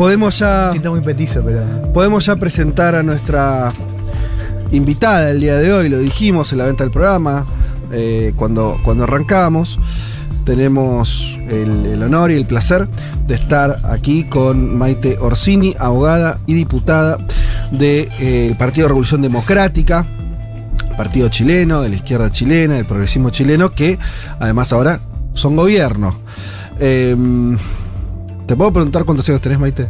Podemos ya, Siento muy petizo, pero. podemos ya presentar a nuestra invitada el día de hoy, lo dijimos en la venta del programa, eh, cuando, cuando arrancamos. Tenemos el, el honor y el placer de estar aquí con Maite Orsini, abogada y diputada del Partido Revolución Democrática, partido chileno, de la izquierda chilena, del progresismo chileno, que además ahora son gobierno. Em, ¿Te puedo preguntar cuántos años tenés, Maite?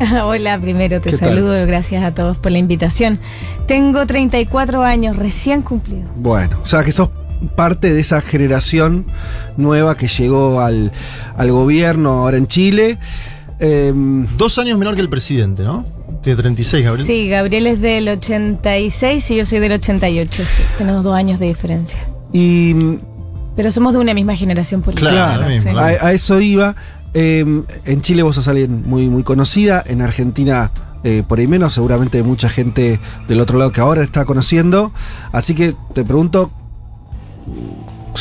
Hola, primero te saludo, gracias a todos por la invitación. Tengo 34 años, recién cumplidos. Bueno, o sea que sos parte de esa generación nueva que llegó al, al gobierno ahora en Chile. Em, Dos años menor que el presidente, ¿no? Tiene 36, Gabriel. Sí, Gabriel es del 86 y yo soy del 88. sí, tenemos dos años de diferencia. y Pero somos de una misma generación política. Claro, sí. mismo, a, a eso iba. Em, en Chile vos sos alguien muy, muy conocida. En Argentina, eh, por ahí menos, seguramente hay mucha gente del otro lado que ahora está conociendo. Así que te pregunto.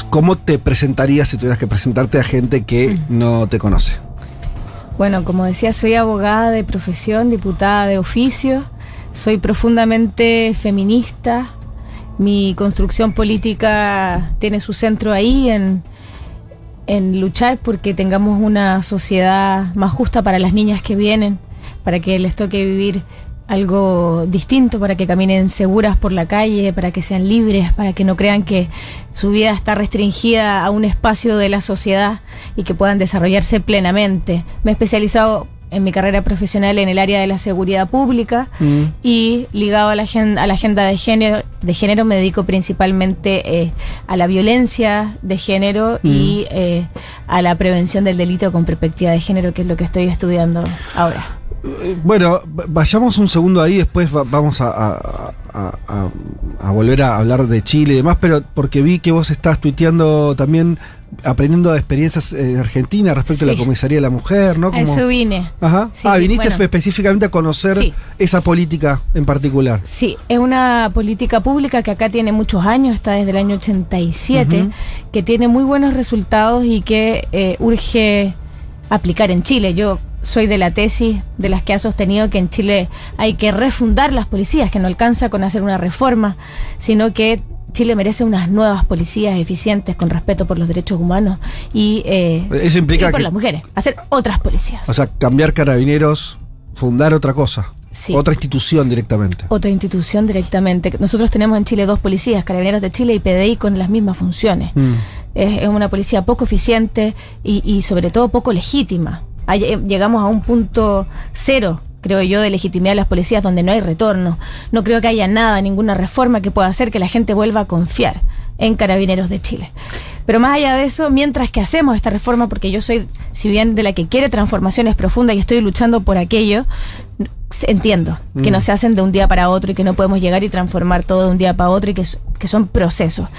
¿Cómo te presentarías si tuvieras que presentarte a gente que no te conoce? Bueno, como decía, soy abogada de profesión, diputada de oficio, soy profundamente feminista, mi construcción política tiene su centro ahí en, en luchar porque tengamos una sociedad más justa para las niñas que vienen, para que les toque vivir algo distinto, para que caminen seguras por la calle, para que sean libres, para que no crean que su vida está restringida a un espacio de la sociedad y que puedan desarrollarse plenamente. Me he especializado en mi carrera profesional en el área de la seguridad pública Mm. y ligado a la agenda, a la agenda de género, de género me dedico principalmente eh, a la violencia de género y eh, a la prevención del delito con perspectiva de género, que es lo que estoy estudiando ahora. Eh, Bueno, vayamos un segundo ahí, después va- vamos a, a- a- a- a volver a hablar de Chile y demás, pero porque vi que vos estás tuiteando también, aprendiendo de experiencias en Argentina respecto a la comisaría de la mujer, ¿no? A eso vine. Ajá. Sí, ah, viniste bueno. específicamente a conocer Sí. esa política en particular. Sí, es una política pública que acá tiene muchos años, está desde el año 87, Ujú. que tiene muy buenos resultados y que eh, urge aplicar en Chile. Yo soy de la tesis de las que ha sostenido que en Chile hay que refundar las policías, que no alcanza con hacer una reforma, sino que Chile merece unas nuevas policías eficientes con respeto por los derechos humanos y, eh, Eso implica y por que- las mujeres, hacer otras policías. O sea, cambiar carabineros, fundar otra cosa, Sí. otra institución directamente. otra institución directamente. Nosotros tenemos en Chile dos policías, Carabineros de Chile y PDI con las mismas funciones. Mm. Es, es una policía poco eficiente y, y sobre todo poco legítima. Hay- eh, llegamos a un punto cero, creo yo, de legitimidad de las policías donde no hay retorno. No creo que haya nada, ninguna reforma que pueda hacer que la gente vuelva a confiar en Carabineros de Chile. Pero más allá de eso, mientras que hacemos esta reforma, porque yo soy, si bien de la que quiere transformaciones profundas y estoy luchando por aquello, entiendo que no se hacen de un día para otro y que no podemos llegar y transformar todo de un día para otro y que, que son procesos.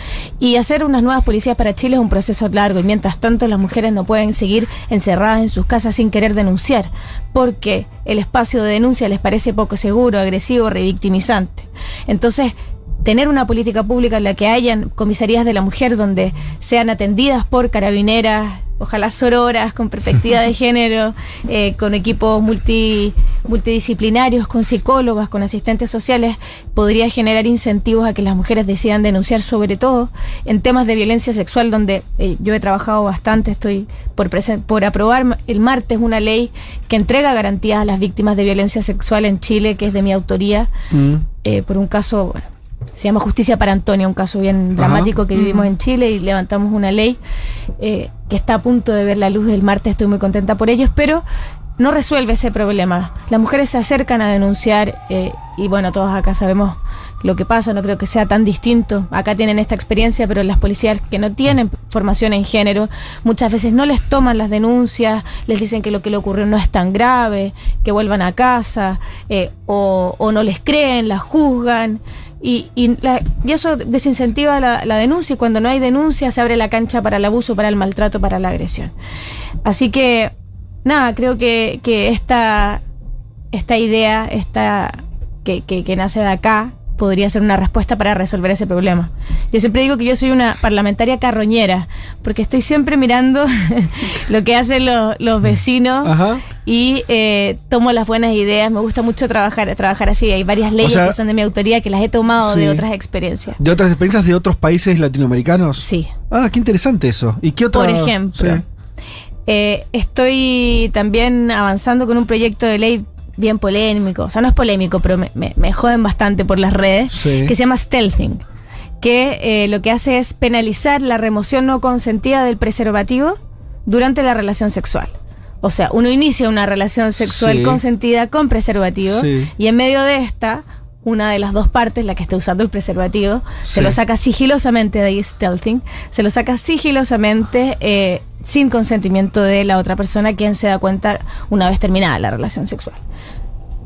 Y hacer unas nuevas policías para Chile es un proceso largo y mientras tanto las mujeres no pueden seguir encerradas en sus casas sin querer denunciar porque el espacio de denuncia les parece poco seguro, agresivo, revictimizante. Entonces, tener una política pública en la que hayan comisarías de la mujer donde sean atendidas por carabineras, ojalá sororas, con perspectiva de género, eh, con equipos multi, multidisciplinarios, con psicólogas, con asistentes sociales, podría generar incentivos a que las mujeres decidan denunciar sobre todo en temas de violencia sexual donde eh, yo he trabajado bastante, estoy por, por aprobar el martes una ley que entrega garantías a las víctimas de violencia sexual en Chile, que es de mi autoría, Mm. eh, por un caso, bueno, se llama Justicia para Antonio, un caso bien Ajá. dramático que vivimos en Chile y levantamos una ley eh, que está a punto de ver la luz el martes, estoy muy contenta por ellos, pero no resuelve ese problema. Las mujeres se acercan a denunciar eh, y bueno, todos acá sabemos lo que pasa, no creo que sea tan distinto. Acá tienen esta experiencia, pero las policías que no tienen formación en género muchas veces no les toman las denuncias, les dicen que lo que le ocurrió no es tan grave, que vuelvan a casa eh, o, o no les creen, las juzgan. Y, y, la- y eso desincentiva la, la denuncia y cuando no hay denuncia se abre la cancha para el abuso, para el maltrato, para la agresión. Así que, nada, creo que, que esta, esta idea esta, que, que, que nace de acá podría ser una respuesta para resolver ese problema. Yo siempre digo que yo soy una parlamentaria carroñera, porque estoy siempre mirando lo que hacen los, los vecinos Ajá. y eh, tomo las buenas ideas. Me gusta mucho trabajar, trabajar así. Hay varias leyes sea, que son de mi autoría que las he tomado sí. de otras experiencias. ¿De otras experiencias de otros países latinoamericanos? Sí. Ah, qué interesante eso. ¿Y qué otra? Por ejemplo, Sí. eh, estoy también avanzando con un proyecto de ley bien polémico. O sea, no es polémico, pero me, me- me joden bastante por las redes. Sí. Que se llama stealthing. Que eh, lo que hace es penalizar la remoción no consentida del preservativo durante la relación sexual. O sea, uno inicia una relación sexual Sí. consentida con preservativo Sí. y en medio de esta, una de las dos partes, la que está usando el preservativo, Sí. se lo saca sigilosamente de ahí stealthing, se lo saca sigilosamente eh, sin consentimiento de la otra persona, quien se da cuenta una vez terminada la relación sexual.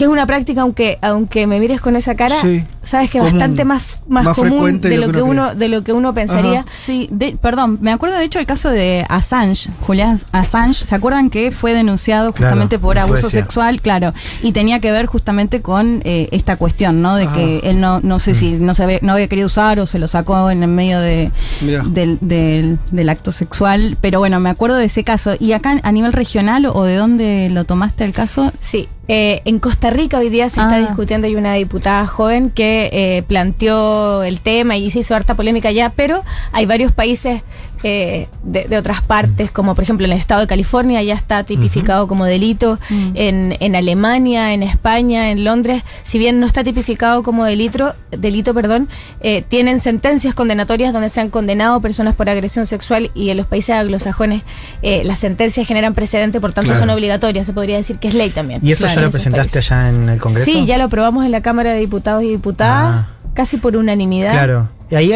Que es una práctica, aunque, aunque me mires con esa cara, Sí. sabes que Común. bastante más, más, Más común frecuente de lo que uno, de lo que uno pensaría. Ajá. Sí, de- perdón, me acuerdo de hecho el caso de Assange, Julián Assange, ¿se acuerdan que fue denunciado Claro, justamente por abuso Suecia. sexual? Claro, y tenía que ver justamente con eh, esta cuestión, ¿no? De que Ah. él no, no sé si no, se había, no había querido usar o se lo sacó en el medio de, del, del, del acto sexual, pero bueno, me acuerdo de ese caso. ¿Y acá a nivel regional o de dónde lo tomaste el caso? Sí, eh, en Costa Rica hoy día se está Ah. discutiendo, hay una diputada joven que eh, planteó el tema y se hizo harta polémica ya, pero hay varios países eh, de, de otras partes, como por ejemplo en el estado de California ya está tipificado como delito, Mm. en, en Alemania, en España, en Londres, si bien no está tipificado como delito, delito perdón, eh, tienen sentencias condenatorias donde se han condenado personas por agresión sexual y en los países anglosajones eh, las sentencias generan precedente, por tanto Claro. son obligatorias, se podría decir que es ley también. ¿Y eso Claro, ya lo presentaste países. allá en el Congreso? Sí, ya lo aprobamos en la Cámara de Diputados y Diputadas, Ah. casi por unanimidad. Claro. Y ahí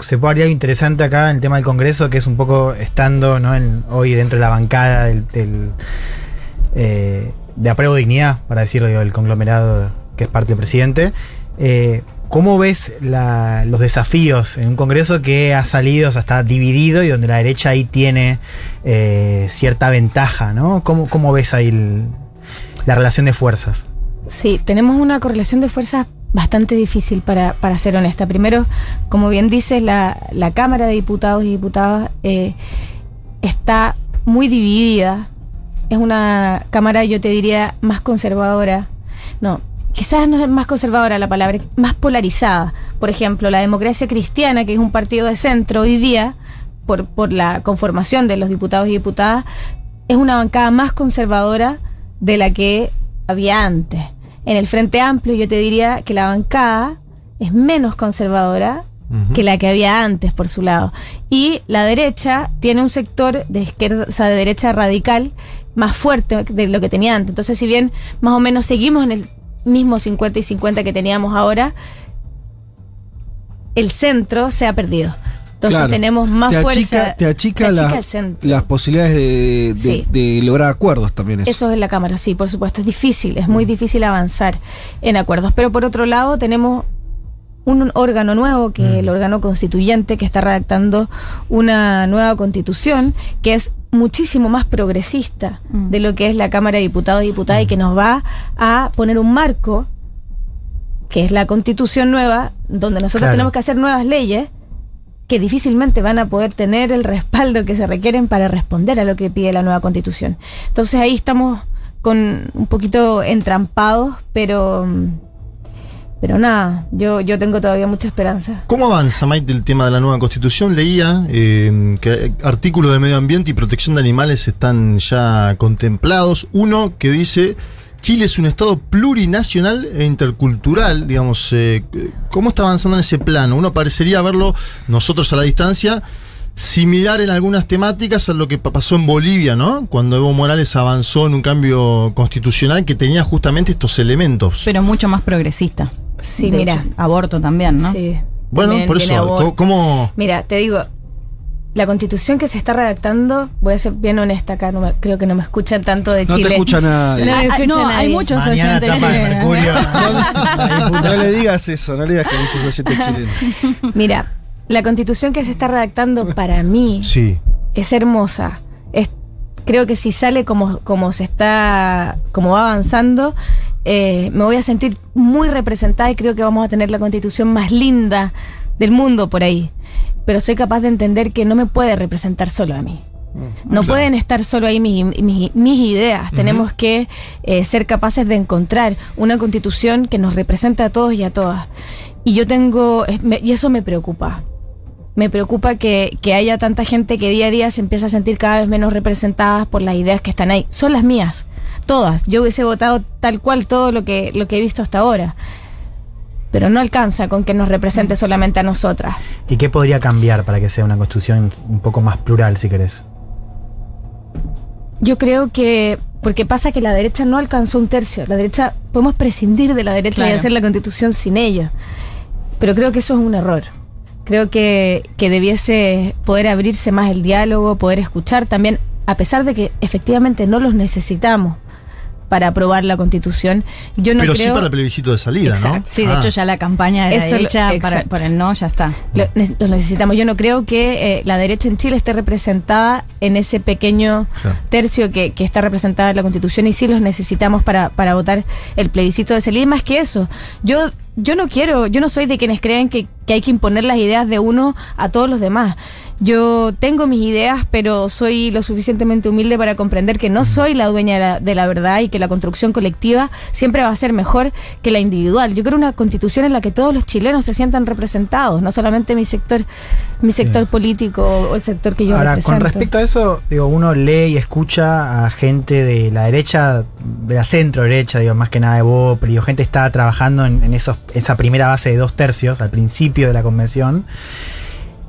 se puede haber algo interesante acá en el tema del Congreso, que es un poco estando ¿no? hoy dentro de la bancada del, eh, de apruebo dignidad, para decirlo, el conglomerado que es parte del presidente. Eh, ¿Cómo ves los desafíos en un Congreso que ha salido, o sea, está dividido y donde la derecha ahí tiene eh, cierta ventaja, ¿no? ¿Cómo, cómo ves ahí la relación de fuerzas? Sí, tenemos una correlación de fuerzas bastante difícil para, para ser honesta. Primero, como bien dices, la, la Cámara de Diputados y Diputadas eh, está muy dividida. Es una Cámara, yo te diría, más conservadora. No, quizás no es más conservadora la palabra, más polarizada. Por ejemplo, la democracia cristiana, que es un partido de centro hoy día, por, por la conformación de los diputados y diputadas, es una bancada más conservadora de la que había antes. En el Frente Amplio yo te diría que la bancada es menos conservadora que la que había antes por su lado. Y la derecha tiene un sector de izquierda, o sea, de derecha radical más fuerte de lo que tenía antes. Entonces, si bien más o menos seguimos en el mismo 50 y 50 que teníamos ahora, el centro se ha perdido. Entonces Claro. tenemos más te fuerza. Achica, te achica, te achica el centro. las posibilidades de, de- Sí. de lograr acuerdos también. Eso. Eso es la Cámara, sí, por supuesto. Es difícil, es Mm. muy difícil avanzar en acuerdos. Pero por otro lado, tenemos un órgano nuevo, que es el órgano constituyente, que está redactando una nueva constitución, que es muchísimo más progresista Mm. de lo que es la Cámara de Diputados y Diputadas y que nos va a poner un marco, que es la constitución nueva, donde nosotros Claro. tenemos que hacer nuevas leyes que difícilmente van a poder tener el respaldo que se requieren para responder a lo que pide la nueva constitución. Entonces ahí estamos con un poquito entrampados, pero pero nada, yo, yo tengo todavía mucha esperanza. ¿Cómo avanza, Mike, el tema de la nueva constitución? Leía eh, que artículos de medio ambiente y protección de animales están ya contemplados. Uno que dice, Chile es un estado plurinacional e intercultural, digamos, eh, ¿cómo está avanzando en ese plano? Uno parecería verlo nosotros a la distancia similar en algunas temáticas a lo que pa- pasó en Bolivia, ¿no? Cuando Evo Morales avanzó en un cambio constitucional que tenía justamente estos elementos. Pero mucho más progresista. Sí, De mira. hecho, aborto también, ¿no? Sí. bueno, También por eso, aborto. ¿cómo- ¿cómo, Mira, te digo, la constitución que se está redactando, voy a ser bien honesta acá, no me- creo que no me escuchan tanto de No Chile. te escucha nadie. No, Ah, ah, escucha no, nadie. hay muchos Mañana oyentes chilenos. No le digas eso, no le digas que hay muchos oyentes chilenos. Mira, la constitución que se está redactando para mí Sí. es hermosa. Es, creo que si sale como, como se está, como va avanzando, eh, me voy a sentir muy representada y creo que vamos a tener la constitución más linda del mundo por ahí. Pero soy capaz de entender que no me puede representar solo a mí. No pueden estar solo ahí mis, mis- mis ideas. Tenemos que eh, ser capaces de encontrar una constitución que nos represente a todos y a todas. Y yo tengo, me- y eso me preocupa. Me preocupa que, que haya tanta gente que día a día se empieza a sentir cada vez menos representadas por las ideas que están ahí. Son las mías, todas. Yo hubiese votado tal cual todo lo que, lo que he visto hasta ahora. Pero no alcanza con que nos represente solamente a nosotras. ¿Y qué podría cambiar para que sea una constitución un poco más plural, si querés? Yo creo que, porque pasa que la derecha no alcanzó un tercio. La derecha, podemos prescindir de la derecha y hacer la constitución sin ella. Pero creo que eso es un error. Creo que, que debiese poder abrirse más el diálogo, poder escuchar también, a pesar de que efectivamente no los necesitamos para aprobar la constitución. Yo no Pero creo. sí para el plebiscito de salida, ¿no? Sí, de Ah. hecho ya la campaña de la Eso lo- derecha para, para el no ya está. Lo, ne- lo necesitamos. Yo no creo que eh, la derecha en Chile esté representada en ese pequeño Claro. tercio que, que está representada en la Constitución y sí los necesitamos para, para votar el plebiscito de salida. Y más que eso, yo, yo no quiero, yo no soy de quienes creen que, que hay que imponer las ideas de uno a todos los demás. Yo tengo mis ideas, pero soy lo suficientemente humilde para comprender que no soy la dueña de la, de la verdad y que la construcción colectiva siempre va a ser mejor que la individual. Yo quiero una constitución en la que todos los chilenos se sientan representados, no solamente mi sector, mi sector político o el sector que yo Ahora, represento. con respecto a eso, digo, uno lee y escucha a gente de la derecha, de la centro derecha, digo, más que nada de Bopri, gente está trabajando en, en esos, esa primera base de dos tercios al principio de la convención.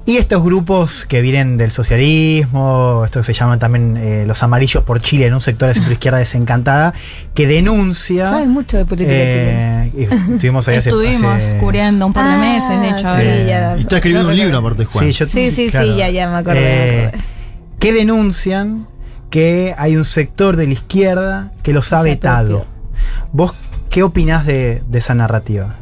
Y estos grupos que vienen del socialismo, esto que se llaman también eh, los amarillos por Chile, en un sector de centro izquierda desencantada, que denuncia. Sabes mucho de política chilena. eh, y estuvimos ahí hace- Estuvimos hace- cubriendo un par de Ah, meses, de hecho. sí, ahora. ya. Y está escribiendo un libro aparte, Juan. Sí, yo- Sí, sí, claro. sí, ya, ya me acordé. Eh, acordé. que denuncian que hay un sector de la izquierda que los ha vetado. ¿Vos qué opinás de, de esa narrativa?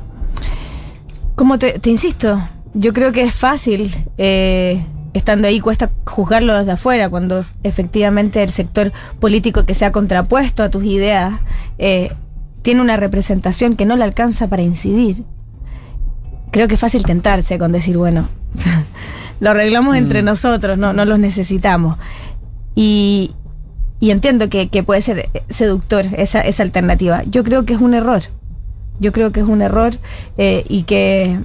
Como te, te insisto, yo creo que es fácil, eh, estando ahí, cuesta juzgarlo desde afuera, cuando efectivamente el sector político que se ha contrapuesto a tus ideas eh, tiene una representación que no le alcanza para incidir. Creo que es fácil tentarse con decir, bueno, lo arreglamos entre nosotros, no, no los necesitamos. Y, y entiendo que, que puede ser seductor esa, esa alternativa. Yo creo que es un error. Yo creo que es un error eh, y que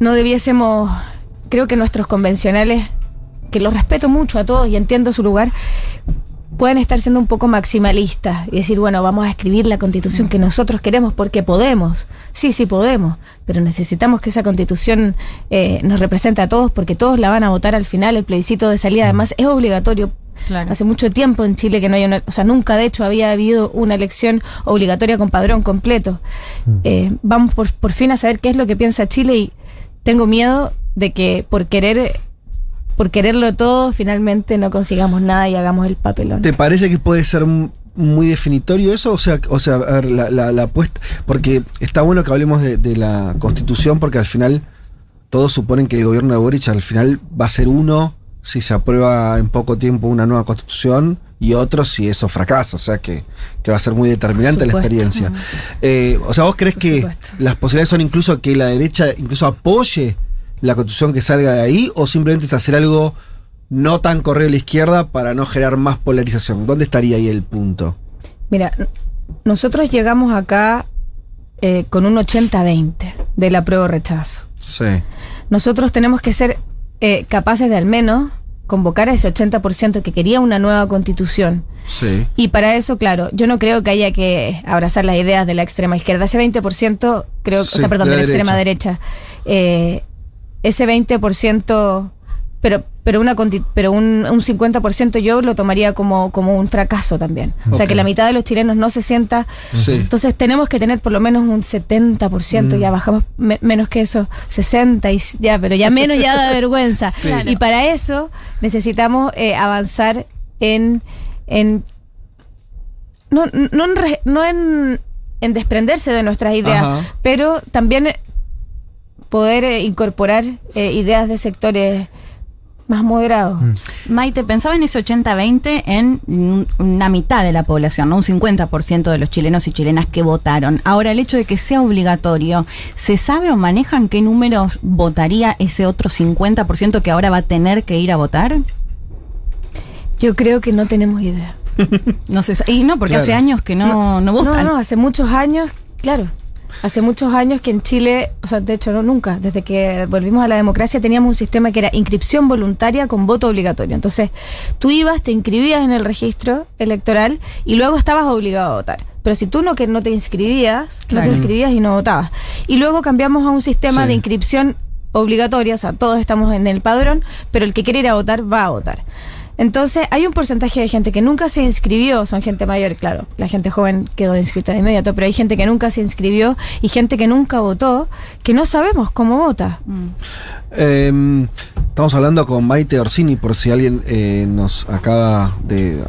no debiésemos, creo que nuestros convencionales, que los respeto mucho a todos y entiendo su lugar, pueden estar siendo un poco maximalistas y decir, bueno, vamos a escribir la constitución que nosotros queremos porque podemos. Sí, sí podemos, pero necesitamos que esa constitución eh, nos represente a todos porque todos la van a votar al final, el plebiscito de salida además es obligatorio Claro. Hace mucho tiempo en Chile que no hay una, o sea, nunca de hecho había habido una elección obligatoria con padrón completo. Eh, vamos por, por fin a saber qué es lo que piensa Chile y tengo miedo de que por querer, por quererlo todo, finalmente no consigamos nada y hagamos el papelón. ¿Te parece que puede ser muy definitorio eso? O sea, o sea a ver, la, la, la apuesta. Porque está bueno que hablemos de, de la constitución, porque al final todos suponen que el gobierno de Boric al final va a ser uno si se aprueba en poco tiempo una nueva constitución y otro si eso fracasa. O sea que, que va a ser muy determinante la experiencia. Eh, o sea, ¿vos crees que las posibilidades son incluso que la derecha incluso apoye la constitución que salga de ahí o simplemente es hacer algo no tan correo a la izquierda para no generar más polarización? ¿Dónde estaría ahí el punto? Mira, nosotros llegamos acá eh, con un 80-20 del apruebo rechazo. Sí. Nosotros tenemos que ser eh, capaces de al menos convocar a ese 80% que quería una nueva constitución. Sí. Y para eso, claro, yo no creo que haya que abrazar las ideas de la extrema izquierda. Ese 20%, creo, Sí, o sea, perdón, de de la la extrema derecha. Eh, ese 20%, pero, pero una pero un, un 50% yo lo tomaría como, como un fracaso también. O sea, que la mitad de los chilenos no se sienta. Sí. Entonces tenemos que tener por lo menos un 70%, Mm. ya bajamos me- menos que eso, 60 y ya, pero ya menos ya da vergüenza. Sí. Y para eso necesitamos eh, avanzar en, en no, no en, no en, en desprenderse de nuestras ideas, Ajá. pero también poder eh, incorporar eh, ideas de sectores más moderados. Maite, pensaba en ese 80-20 en un- una mitad de la población, ¿no? un 50% de los chilenos y chilenas que votaron. Ahora, el hecho de que sea obligatorio, ¿se sabe o manejan qué números votaría ese otro 50% que ahora va a tener que ir a votar? Yo creo que no tenemos idea. No sé, y no, porque Claro. hace años que no, no, votan. No, no, hace muchos años, claro. Hace muchos años que en Chile, o sea, de hecho, no nunca, desde que volvimos a la democracia teníamos un sistema que era inscripción voluntaria con voto obligatorio. Entonces, tú ibas, te inscribías en el registro electoral y luego estabas obligado a votar. Pero si tú no, que no te inscribías, no te inscribías y no votabas. Y luego cambiamos a un sistema Sí. de inscripción obligatoria, o sea, todos estamos en el padrón, pero el que quiere ir a votar va a votar. Entonces, hay un porcentaje de gente que nunca se inscribió, son gente mayor, claro, la gente joven quedó inscrita de inmediato, pero hay gente que nunca se inscribió y gente que nunca votó, que no sabemos cómo vota. Mm. Eh, estamos hablando con Maite Orsini, por si alguien eh, nos acaba de. eh,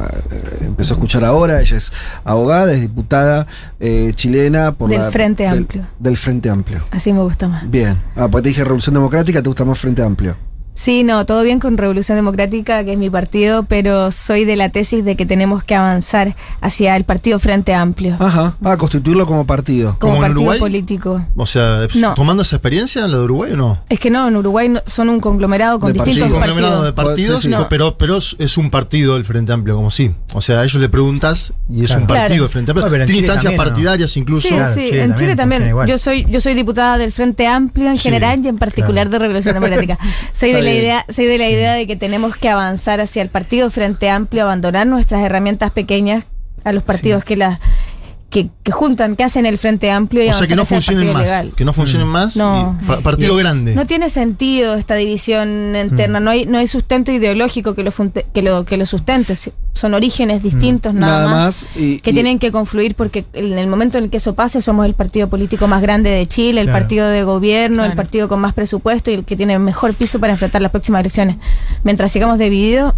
empezó a escuchar ahora. Ella es abogada, es diputada eh, chilena por Del la- Frente Amplio. Del Frente Amplio. Así me gusta más. Bien. Ah, pues te dije Revolución Democrática, te gusta más Frente Amplio. Sí, no, todo bien con Revolución Democrática, que es mi partido, pero soy de la tesis de que tenemos que avanzar hacia el partido Frente Amplio, Ajá. Ah, constituirlo como partido. como ¿Como en partido Uruguay? político. O sea, No. tomando esa experiencia, la de Uruguay o no? Es que no, en Uruguay no- son un conglomerado con De Sí, distintos un partidos. conglomerado de partidos. partidos, Sí, sí. no, pero, pero es- un partido del Frente Amplio, como sí. O sea, a ellos le preguntas y es Claro. un partido Claro. del Frente Amplio. En Tiene instancias también, ¿no? partidarias incluso. Sí, Claro, sí, Chile en también Chile también. funciona igual. Yo soy, yo soy diputada del Frente Amplio en Sí. general y en particular de Revolución Democrática. Soy de La idea, soy de la idea de que tenemos que avanzar hacia el partido Frente Amplio, abandonar nuestras herramientas pequeñas a los partidos que las que, que juntan, que hacen el Frente Amplio y O sea, que no funcionen partido más. legal. Que no funcionen más. No. y partido grande. No tiene sentido esta división interna, no hay no hay sustento ideológico que lo funte- que lo que lo sustente, son orígenes distintos nada, Nada más y- que y- tienen que confluir porque en el momento en el que eso pase somos el partido político más grande de Chile, el Claro. partido de gobierno, el partido con más presupuesto y el que tiene mejor piso para enfrentar las próximas elecciones. Mientras sigamos divididos,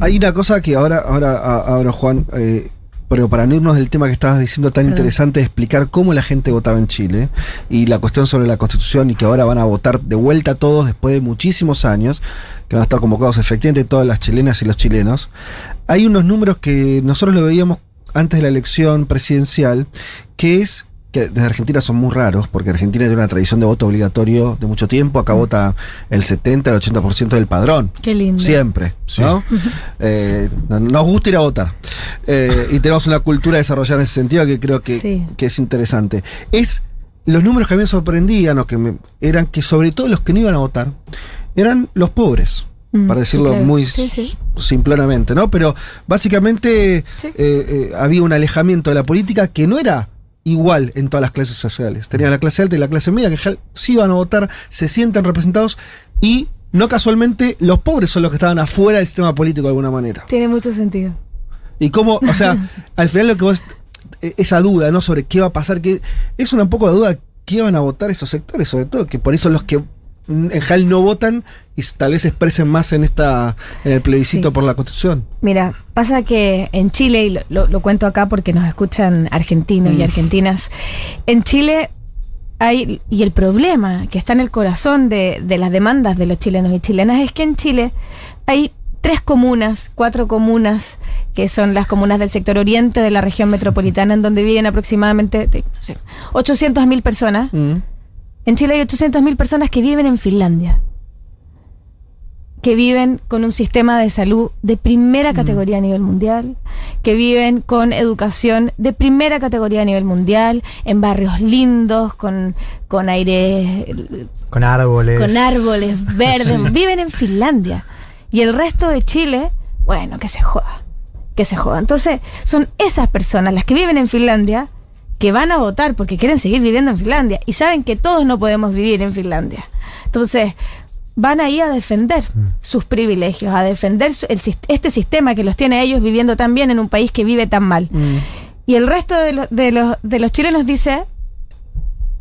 Hay una cosa que ahora, ahora, ahora Juan, eh, pero para no irnos del tema que estabas diciendo tan Perdón. interesante de explicar cómo la gente votaba en Chile y la cuestión sobre la constitución y que ahora van a votar de vuelta todos después de muchísimos años, que van a estar convocados efectivamente todas las chilenas y los chilenos, hay unos números que nosotros lo veíamos antes de la elección presidencial, que es que desde Argentina son muy raros, porque Argentina tiene una tradición de voto obligatorio de mucho tiempo, acá vota el 70, el 80% del padrón. qué lindo. Siempre, ¿no? Eh, no- nos gusta ir a votar. Eh, y tenemos una cultura desarrollada en ese sentido que creo que, Sí. que es interesante. Es los números que a mí me sorprendían, o que me- eran que sobre todo los que no iban a votar, eran los pobres. Mm, Para sí, decirlo claro. muy Sí, sí. s- simplonamente, ¿no? Pero básicamente eh, eh, había un alejamiento de la política que no era igual en todas las clases sociales. Tenías la clase alta y la clase media que sí iban a votar, se sienten representados y no casualmente los pobres son los que estaban afuera del sistema político de alguna manera. Tiene mucho sentido. Y cómo, o sea, al final lo que vos, e- esa duda, ¿no? Sobre qué va a pasar, que es una poco de duda qué van a votar esos sectores, sobre todo, que por eso los que en general no votan y tal vez se expresen más en esta, en el plebiscito Sí. por la constitución. Mira, pasa que en Chile, y lo, lo- lo cuento acá porque nos escuchan argentinos y Mm. argentinas, en Chile hay, y el problema que está en el corazón de, de las demandas de los chilenos y chilenas es que en Chile hay tres comunas, cuatro comunas, que son las comunas del sector oriente de la región metropolitana, en donde viven aproximadamente no sé, 800.000 personas. En Chile hay 800.000 personas que viven en Finlandia. Que viven con un sistema de salud de primera categoría a nivel mundial, que viven con educación de primera categoría a nivel mundial, en barrios lindos, con, con aire, Con árboles. con árboles verdes, viven en Finlandia. Y el resto de Chile, bueno, que se joda, que se joda. Entonces, son esas personas, las que viven en Finlandia, que van a votar porque quieren seguir viviendo en Finlandia y saben que todos no podemos vivir en Finlandia. Entonces, van ahí a defender sus privilegios, a defender el este sistema que los tiene ellos viviendo tan bien en un país que vive tan mal. Mm. Y el resto de, lo- de los, de los chilenos dice,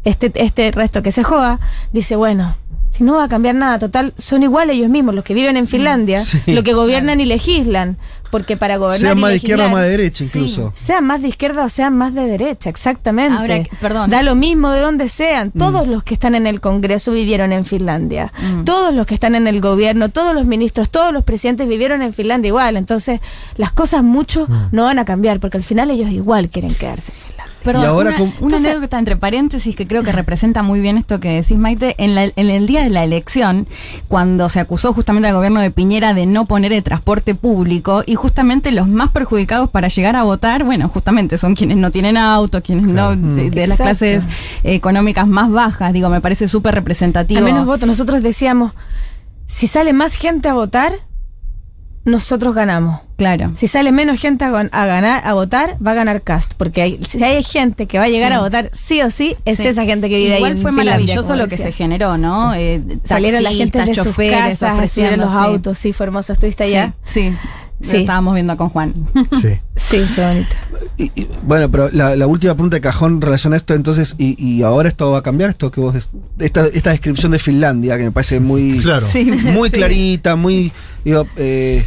este, este resto que se joda, dice, bueno, si no va a cambiar nada, total, son iguales ellos mismos, los que viven en Finlandia, Sí. los que gobiernan y legislan, porque para gobernar... Sean más de izquierda o más de derecha, Sí. incluso. sean más de izquierda o sean más de derecha, exactamente. Ahora, perdón. Da lo mismo de donde sean. Mm. Todos los que están en el Congreso vivieron en Finlandia. Mm. Todos los que están en el gobierno, todos los ministros, todos los presidentes vivieron en Finlandia igual. Entonces, las cosas mucho Mm. no van a cambiar porque al final ellos igual quieren quedarse en Finlandia. Perdón, Y ahora una, con- una anécdota entre paréntesis que creo que representa muy bien esto que decís, Maite. En, la- en el día de la elección, cuando se acusó justamente al gobierno de Piñera de no poner el transporte público, y justamente los más perjudicados para llegar a votar, bueno, justamente son quienes no tienen auto, quienes no, de, de las clases económicas más bajas, digo, me parece súper representativo. A menos votos. Nosotros decíamos, si sale más gente a votar, nosotros ganamos. Claro. Si sale menos gente a, a ganar, a votar, va a ganar Cast. Porque hay, si hay gente que va a llegar Sí. a votar sí o sí, es Sí. esa gente que vive Igual ahí. en fue Finlandia, maravilloso lo que se generó, ¿no? Eh, Salieron la gente de taxistas, sus choferes casas los sí. autos. Sí, fue hermoso. ¿Estuviste allá? Sí, sí. Sí. Lo estábamos viendo con Juan. Sí. Sí, fue bonito. Y- y, bueno, pero la, la última pregunta de cajón relaciona a esto entonces, y, y ahora esto va a cambiar, esto que vos esta, esta descripción de Finlandia, que me parece muy, Claro. Sí, muy sí. clarita, muy digo, eh,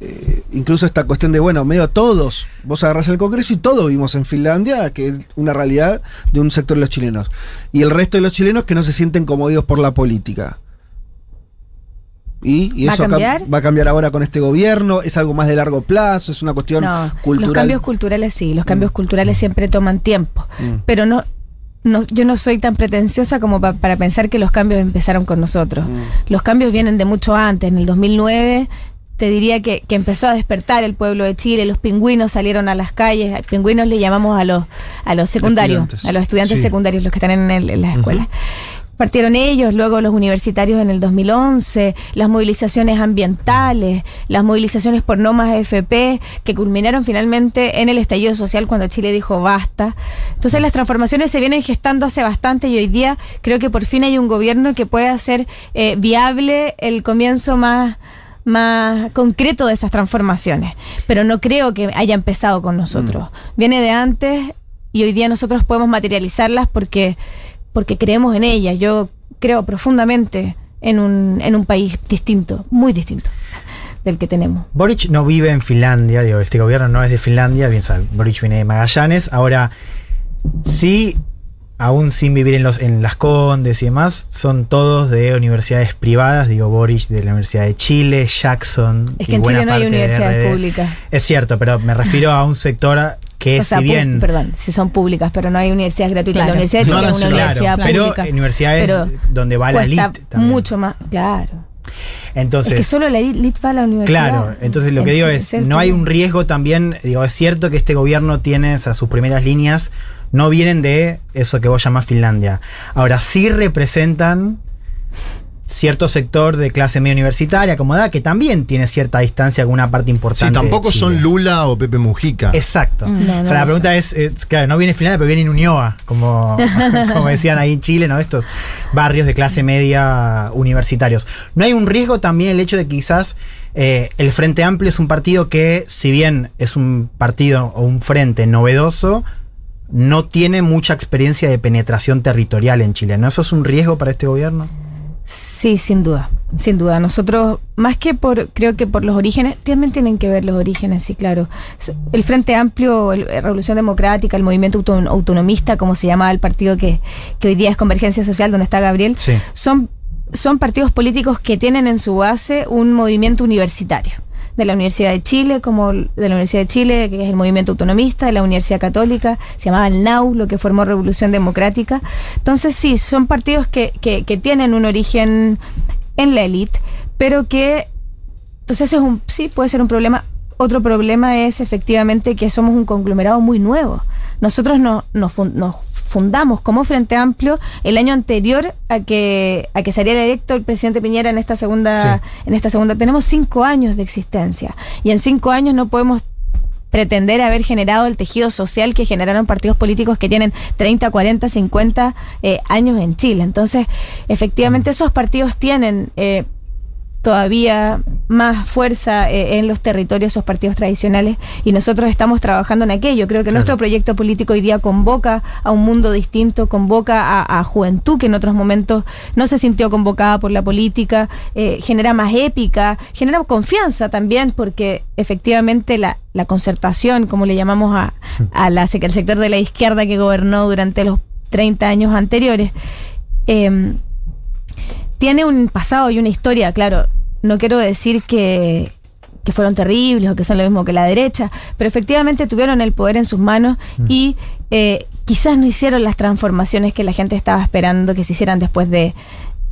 eh, incluso esta cuestión de, bueno, medio todos, vos agarrás el Congreso y todos vivimos en Finlandia, que es una realidad de un sector de los chilenos. Y el resto de los chilenos que no se sienten comodidos por la política. Y, y ¿Va a eso cam- cambiar? va a cambiar ahora con este gobierno, es algo más de largo plazo, es una cuestión No, cultural. los cambios culturales sí, los cambios culturales siempre toman tiempo. Mm. Pero no, no, yo no soy tan pretenciosa como pa- para pensar que los cambios empezaron con nosotros. Mm. Los cambios vienen de mucho antes. En el 2009 te diría que, que empezó a despertar el pueblo de Chile, los pingüinos salieron a las calles, a pingüinos le llamamos a los, a los secundarios, Estudiantes. a los estudiantes Sí. secundarios, los que están en, el- en las escuelas. Partieron ellos, luego los universitarios en el 2011, las movilizaciones ambientales, las movilizaciones por no más FP, que culminaron finalmente en el estallido social cuando Chile dijo basta. Entonces las transformaciones se vienen gestando hace bastante y hoy día creo que por fin hay un gobierno que puede hacer eh, viable el comienzo más más concreto de esas transformaciones, pero no creo que haya empezado con nosotros. Viene de antes y hoy día nosotros podemos materializarlas porque porque creemos en ellas. Yo creo profundamente en un, en un país distinto, muy distinto del que tenemos. Boric no vive en Finlandia, digo, este gobierno no es de Finlandia, bien sabe, Boric viene de Magallanes. Ahora, sí, aún sin vivir en, los, en las Condes y demás, son todos de universidades privadas, digo, Boric de la Universidad de Chile, Jackson. Es y que en buena Chile no hay universidades públicas. Es cierto, pero me refiero a un sector que O sea, si bien... perdón, si son públicas, pero no hay universidades gratuitas. Claro. La Universidad de No, Chile es no, una universidad claro, pero pública. en universidades pero donde va la elite también. mucho más, claro. Entonces, es que solo la elite va a la universidad. Claro, entonces lo que digo es, el no hay un riesgo también, digo, es cierto que este gobierno tiene, o sea, sus primeras líneas no vienen de eso que vos llamás Finlandia. Ahora sí representan cierto sector de clase media universitaria, acomodada, que también tiene cierta distancia con una parte importante. Sí, tampoco de Chile. son Lula o Pepe Mujica. Exacto. Mm. No, no o sea, la pregunta es, eh, claro, no viene Finlandia, pero viene Ñuñoa, como, como decían ahí en Chile, ¿no? Estos barrios de clase media universitarios. ¿No hay un riesgo también el hecho de que quizás eh, el Frente Amplio es un partido que, si bien es un partido o un frente novedoso, no tiene mucha experiencia de penetración territorial en Chile? ¿No eso es un riesgo para este gobierno? Sí, sin duda, sin duda. Nosotros, más que por, creo que por los orígenes, también tienen que ver los orígenes, sí, claro. El Frente Amplio, la Revolución Democrática, el movimiento auto- autonomista, como se llamaba el partido que, que hoy día es Convergencia Social, donde está Gabriel, Sí. son, son partidos políticos que tienen en su base un movimiento universitario. De la Universidad de Chile, como de la Universidad de Chile, que es el movimiento autonomista, de la Universidad Católica, se llamaba el NAU, lo que formó Revolución Democrática. Entonces, sí, son partidos que, que, que tienen un origen en la élite, pero que. Entonces, eso es un. Sí, puede ser un problema. Otro problema es efectivamente que somos un conglomerado muy nuevo. Nosotros no- nos, fun- nos fundamos como Frente Amplio el año anterior a que, a que saliera electo el presidente Piñera en esta segunda, Sí. en esta segunda. Tenemos cinco años de existencia. Y en cinco años no podemos pretender haber generado el tejido social que generaron partidos políticos que tienen 30, 40, 50 eh, años en Chile. Entonces, efectivamente, esos partidos tienen eh, todavía más fuerza eh, en los territorios, esos partidos tradicionales, y nosotros estamos trabajando en aquello. Creo que nuestro proyecto político hoy día convoca a un mundo distinto, convoca a, a juventud que en otros momentos no se sintió convocada por la política, eh, genera más épica, genera confianza también, porque efectivamente la, la concertación, como le llamamos a, a la, el sector de la izquierda que gobernó durante los 30 años anteriores, eh, tiene un pasado y una historia, claro. No quiero decir que, que fueron terribles o que son lo mismo que la derecha, pero efectivamente tuvieron el poder en sus manos y eh, quizás no hicieron las transformaciones que la gente estaba esperando que se hicieran después de,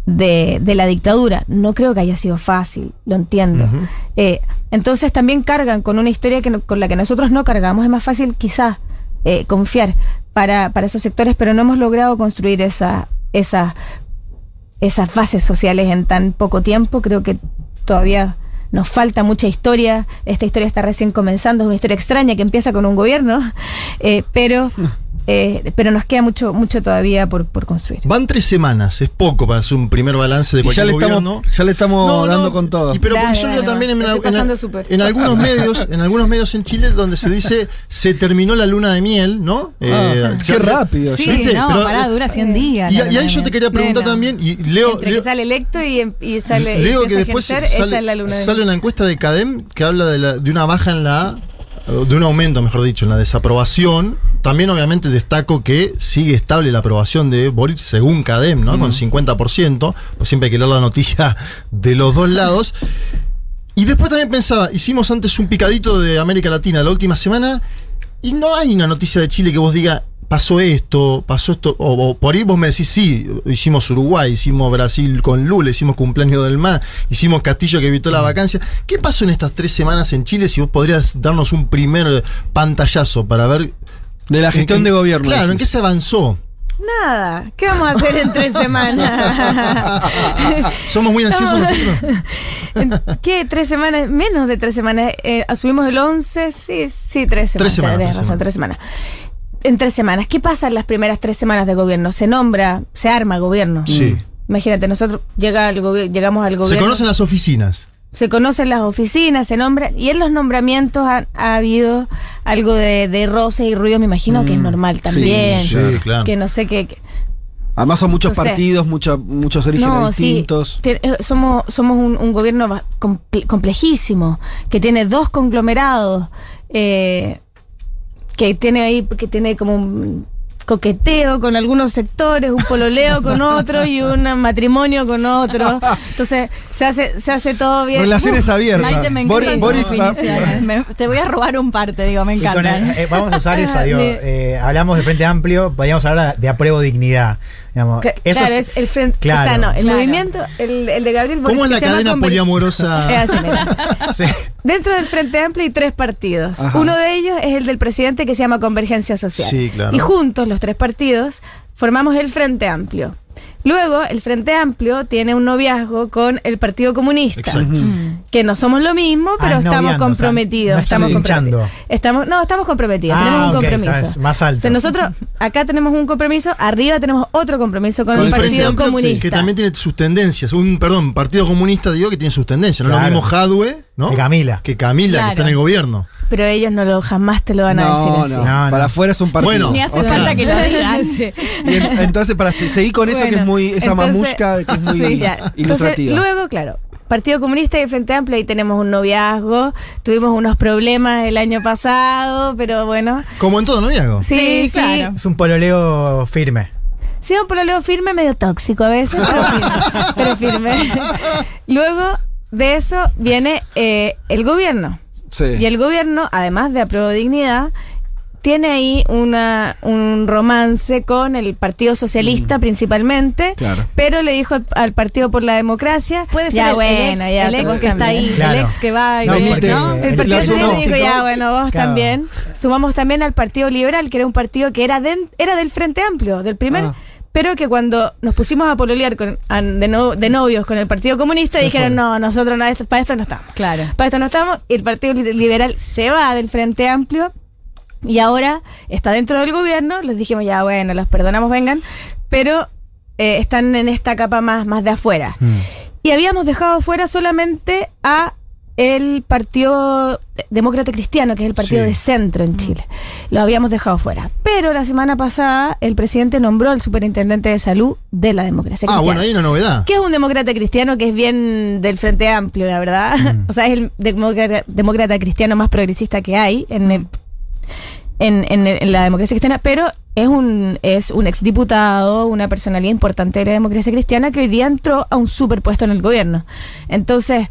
de, de la dictadura. No creo que haya sido fácil, lo entiendo. Eh, entonces también cargan con una historia que no- con la que nosotros no cargamos. Es más fácil quizás eh, confiar para, para esos sectores, pero no hemos logrado construir esa, esa esas bases sociales en tan poco tiempo. Creo que todavía nos falta mucha historia. Esta historia está recién comenzando, es una historia extraña que empieza con un gobierno, eh, pero, eh, pero nos queda mucho, mucho todavía por, por construir. Van tres semanas, es poco para hacer un primer balance de Y ya cualquier le estamos, ya le estamos No, no, dando con todo. Y pero porque yo también en, en- en algunos medios, en algunos medios en Chile donde se dice se terminó la luna de miel, ¿no? Ah, ya- qué rápido. Sí. ¿Viste? no, Pero- pará, dura 100 días. Y, ahí yo te quería preguntar Bueno. también, y leo, Entre leo- que sale electo y, em- y sale leo que después ejercer, sale, esa es la luna de sale miel. una encuesta de CADEM que habla de, la- de una baja en la de un aumento, mejor dicho, en la desaprobación. También obviamente destaco que sigue estable la aprobación de Boric según CADEM, ¿no? Con 50%, pues siempre hay que leer la noticia de los dos lados. Y después también pensaba, hicimos antes un picadito de América Latina la última semana y no hay una noticia de Chile que vos diga, pasó esto, pasó esto, o, o por ahí vos me decís, sí, hicimos Uruguay, hicimos Brasil con Lula, hicimos cumpleaños del mar, hicimos Castillo que evitó la vacancia. ¿Qué pasó en estas tres semanas en Chile? Si vos podrías darnos un primer pantallazo para ver... De la gestión en- de gobierno. Claro, ¿en qué se avanzó? Nada, ¿qué vamos a hacer en tres semanas? Somos muy ansiosos No. nosotros. ¿Qué? ¿Tres semanas? Menos de tres semanas. Eh, asumimos el 11, sí, sí, tres semanas. tres razón, semanas. tres semanas. En tres semanas. ¿Qué pasa en las primeras tres semanas de gobierno? Se nombra, se arma gobierno. Sí. Imagínate, nosotros llega al llegamos al Se gobierno. conocen las oficinas. se conocen las oficinas, se nombran, y en los nombramientos ha, ha habido algo de, de roce y ruido, me imagino que es normal también. Mm. sí, claro. Que no sé qué. qué- Además son muchos partidos, mucha- muchos orígenes No, sí. distintos. Te- eh, somos, somos un, un gobierno comple- complejísimo, que tiene dos conglomerados, eh, que tiene ahí, que tiene como un coqueteo con algunos sectores, un pololeo con otro y un matrimonio con otro. Entonces, se hace, se hace todo bien. Relaciones abiertas. Maite, me Boris- Boris. Me- te voy a robar un parte, digo, me encanta. el- eh, vamos a usar esa, digo, eh, hablamos de Frente Amplio, podríamos hablar de apruebo dignidad. Digamos, Que- eso claro, es- es el frente. claro. está, no, el Claro. movimiento, el, el de Gabriel Boric, ¿Cómo es la cadena poliamorosa? Es así, mira. sí. Dentro del Frente Amplio hay tres partidos. Ajá. Uno de ellos es el del presidente que se llama Convergencia Social. Sí, claro. Y juntos, los tres partidos, formamos el Frente Amplio. Luego, el Frente Amplio tiene un noviazgo con el Partido Comunista. Exacto. Que no somos lo mismo, pero Ah, estamos noviando, comprometidos. o sea, no estamos comprometidos. Estamos, no, estamos comprometidos. Ah, tenemos un compromiso. más alto. O sea, nosotros acá tenemos un compromiso, arriba tenemos otro compromiso con, Con el Partido Amplio, Comunista. Que también tiene sus tendencias. Un, perdón, Partido Comunista, digo, que tiene sus tendencias. No es Claro. lo mismo Jadwe, ¿no? Que Camila. Que Camila, Claro. que está en el gobierno. Pero ellos no lo jamás te lo van a decir así. No, no. Para afuera es un partido. Bueno, Ni hace falta que lo digan. Sí. Y en- entonces, para se- seguir con eso que es muy. Esa entonces- mamushka que es muy Sí, ya. Entonces, ilustrativa. luego, claro, Partido Comunista y Frente Amplio, ahí tenemos un noviazgo. Tuvimos unos problemas el año pasado, pero bueno. Como en todo noviazgo. Sí, sí. Sí, claro. Es un pololeo firme. Sí, un pololeo firme, medio tóxico a veces, pero firme. pero firme. Luego de eso viene eh, el gobierno. Sí. Y el gobierno, además de Apruebo Dignidad, tiene ahí una, un romance con el Partido Socialista principalmente, Claro. pero le dijo al, al Partido por la Democracia, Puede ser ya el, bueno, el ex, ya el ex que está también". ahí, Claro. el ex que va y No, viene, porque- ¿no? El El Partido Socialista no. dijo, ya bueno, vos Claro. también. Sumamos también al Partido Liberal, que era un partido que era, den- era del Frente Amplio, del primer Ah. Pero que cuando nos pusimos a pololear con, a- de, no- de novios con el Partido Comunista, Se dijeron, no, nosotros no, para esto no estamos. Claro. Para esto no estamos. Y el Partido Li- Liberal se va del Frente Amplio y ahora está dentro del gobierno. Les dijimos, ya bueno, los perdonamos, vengan, pero eh, están en esta capa más, más de afuera. Mm. Y habíamos dejado fuera solamente a el Partido Demócrata Cristiano, que es el partido Sí. de centro en Chile. Lo habíamos dejado fuera. Pero la semana pasada el presidente nombró al superintendente de salud de la democracia Ah, cristiana. bueno, hay una novedad. Que es un demócrata cristiano que es bien del Frente Amplio, la verdad. O sea, es el demócrata, demócrata cristiano más progresista que hay en, el- en, en- en la democracia cristiana, pero es un, es un exdiputado, una personalidad importante de la democracia cristiana que hoy día entró a un superpuesto en el gobierno. Entonces,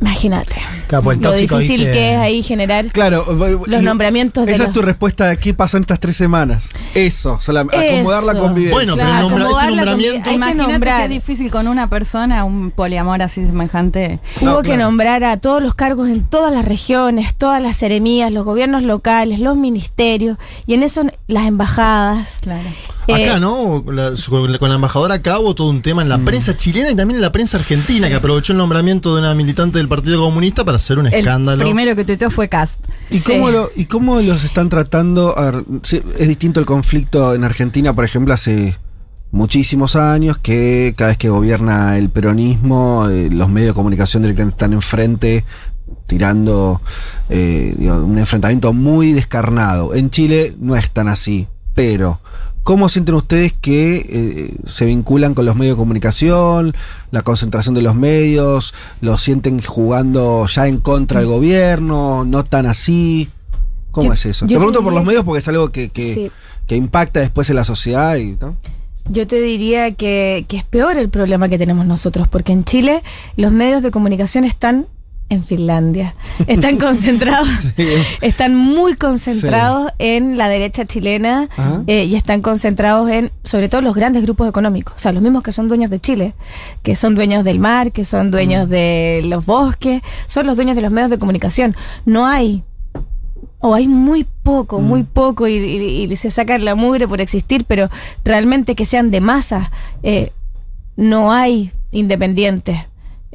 imagínate Claro, pues el lo difícil dice- que es ahí generar Claro, los nombramientos de Esa los- es tu respuesta de qué pasó en estas tres semanas. Eso, solamente, acomodar la Eso. convivencia. Bueno, pero nombra- este nombramiento- Imagínate si nombrar. es difícil con una persona, un poliamor así semejante. Hubo que nombrar a todos los cargos en todas las regiones, todas las seremías, los gobiernos locales, los ministerios y en eso las embajadas. Claro. Eh, Acá, ¿no? La- con la- embajadora acá hubo todo un tema en la prensa chilena y también en la prensa argentina, que aprovechó el nombramiento de una militante del Partido Comunista para hacer un El escándalo. primero que tuiteó fue Cast. ¿Y, Sí. cómo lo- ¿Y cómo los están tratando? A ver, sí, es distinto el conflicto en Argentina, por ejemplo, hace muchísimos años que cada vez que gobierna el peronismo, eh, los medios de comunicación directamente están enfrente tirando eh, digo, un enfrentamiento muy descarnado. En Chile no es tan así, pero ¿cómo sienten ustedes que eh, se vinculan con los medios de comunicación, la concentración de los medios, lo sienten jugando ya en contra del gobierno, no tan así? ¿Cómo Yo- es eso? Te pregunto te por los medios porque es algo que, que, Sí. que impacta después en la sociedad y ¿no? Yo te diría que, que es peor el problema que tenemos nosotros, porque en Chile los medios de comunicación están en Finlandia. Están concentrados, están muy concentrados en la derecha chilena Ajá. eh, y están concentrados en, sobre todo, los grandes grupos económicos. O sea, los mismos que son dueños de Chile, que son dueños del mar, que son dueños de los bosques, son los dueños de los medios de comunicación. No hay o hay muy poco, muy poco y, y- y se sacan la mugre por existir, pero realmente que sean de masa, eh, no hay independientes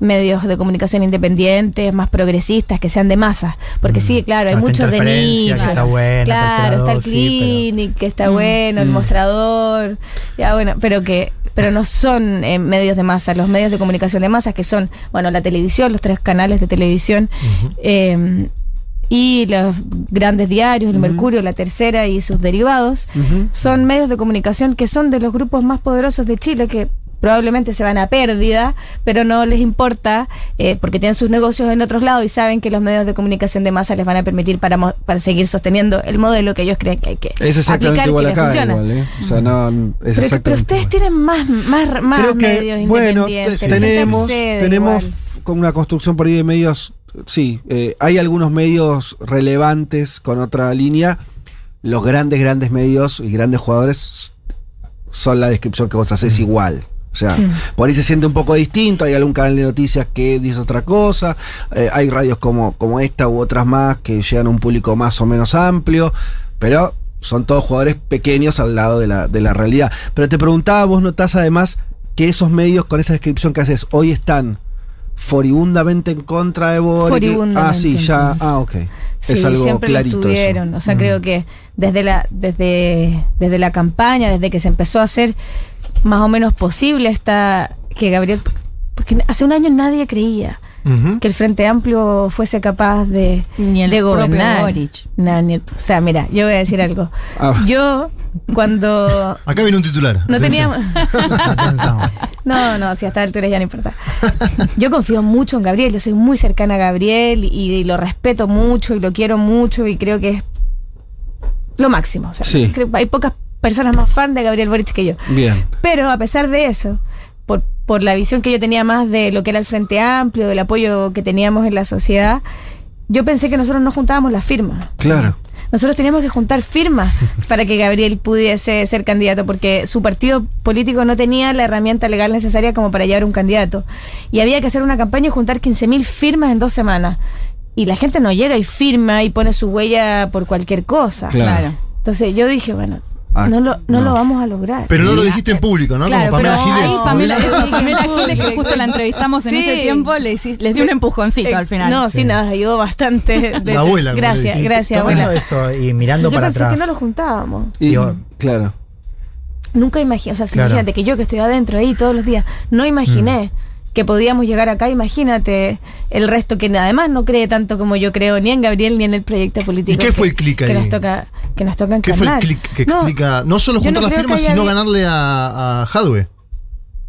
medios de comunicación independientes, más progresistas, que sean de masa. Porque sí, claro, hay muchos de nicho. que está buena, claro, está el pero- clinic, que está bueno, el mostrador, ya bueno, pero que pero no son eh, medios de masa, los medios de comunicación de masas que son, bueno, la televisión, los tres canales de televisión, eh, y los grandes diarios, el Mercurio, la Tercera y sus derivados, son medios de comunicación que son de los grupos más poderosos de Chile, que probablemente se van a pérdida, pero no les importa eh, porque tienen sus negocios en otros lados y saben que los medios de comunicación de masa les van a permitir para, mo- para seguir sosteniendo el modelo que ellos creen que hay que Es exactamente aplicar, igual que acá, funciona. igual, ¿eh? O sea, no, es Pero, que- pero exactamente ustedes igual. tienen más, más, más Creo medios bueno, independientes. tenemos, tenemos con una construcción por ahí de medios, sí, eh, hay algunos medios relevantes con otra línea. Los grandes, grandes medios y grandes jugadores son la descripción que vos haces igual. O sea, por ahí se siente un poco distinto, hay algún canal de noticias que dice otra cosa, eh, hay radios como, como esta u otras más que llegan a un público más o menos amplio, pero son todos jugadores pequeños al lado de la, de la realidad. Pero te preguntaba, vos notás además que esos medios con esa descripción que haces hoy están furibundamente en contra de Boric. Ah, sí, ya, ah, ok. Sí, es algo siempre clarito lo estuvieron. eso. O sea, creo que desde la, desde, desde la campaña, desde que se empezó a hacer más o menos posible esta que Gabriel porque hace un año nadie creía Que el Frente Amplio fuese capaz de, Ni el de gobernar. Boric. No, ni el- o sea, mira, yo voy a decir algo. Ah. Yo, cuando Acá viene un titular. no teníamos... No, no, si a esta altura ya no importa. Yo confío mucho en Gabriel, yo soy muy cercana a Gabriel y, y lo respeto mucho y lo quiero mucho y creo que es lo máximo. O sea, Sí. hay pocas personas más fan de Gabriel Boric que yo. Bien. Pero a pesar de eso, por, por la visión que yo tenía más de lo que era el Frente Amplio, del apoyo que teníamos en la sociedad, yo pensé que nosotros no juntábamos las firmas. Claro. Nosotros teníamos que juntar firmas para que Gabriel pudiese ser candidato, porque su partido político no tenía la herramienta legal necesaria como para llevar un candidato. Y había que hacer una campaña y juntar 15.000 firmas en dos semanas. Y la gente no llega y firma y pone su huella por cualquier cosa. Claro. Entonces yo dije, bueno, Ah, no lo, no no. lo vamos a lograr. Pero no lo dijiste en público, ¿no? Claro, Como pero Pamela ahí Giles. Pamela, No. eso, Pamela Giles, que justo la entrevistamos en Sí. ese tiempo, le les dio un empujoncito Eh, al final. No, sí, nos ayudó bastante. De La abuela, Gracias, gracias, abuela. eso y mirando Yo para pensé atrás. que no lo juntábamos. Y- claro. Nunca imaginé, o sea, Claro. imagínate que yo que estoy adentro ahí todos los días, no imaginé que podíamos llegar acá, imagínate el resto que además no cree tanto como yo creo ni en Gabriel ni en el proyecto político. ¿Y qué que- fue el clic que ahí? nos toca que nos toca ¿Qué fue el clic que No, explica no solo juntar no las que firmas, sino ganarle a, a Hadwe?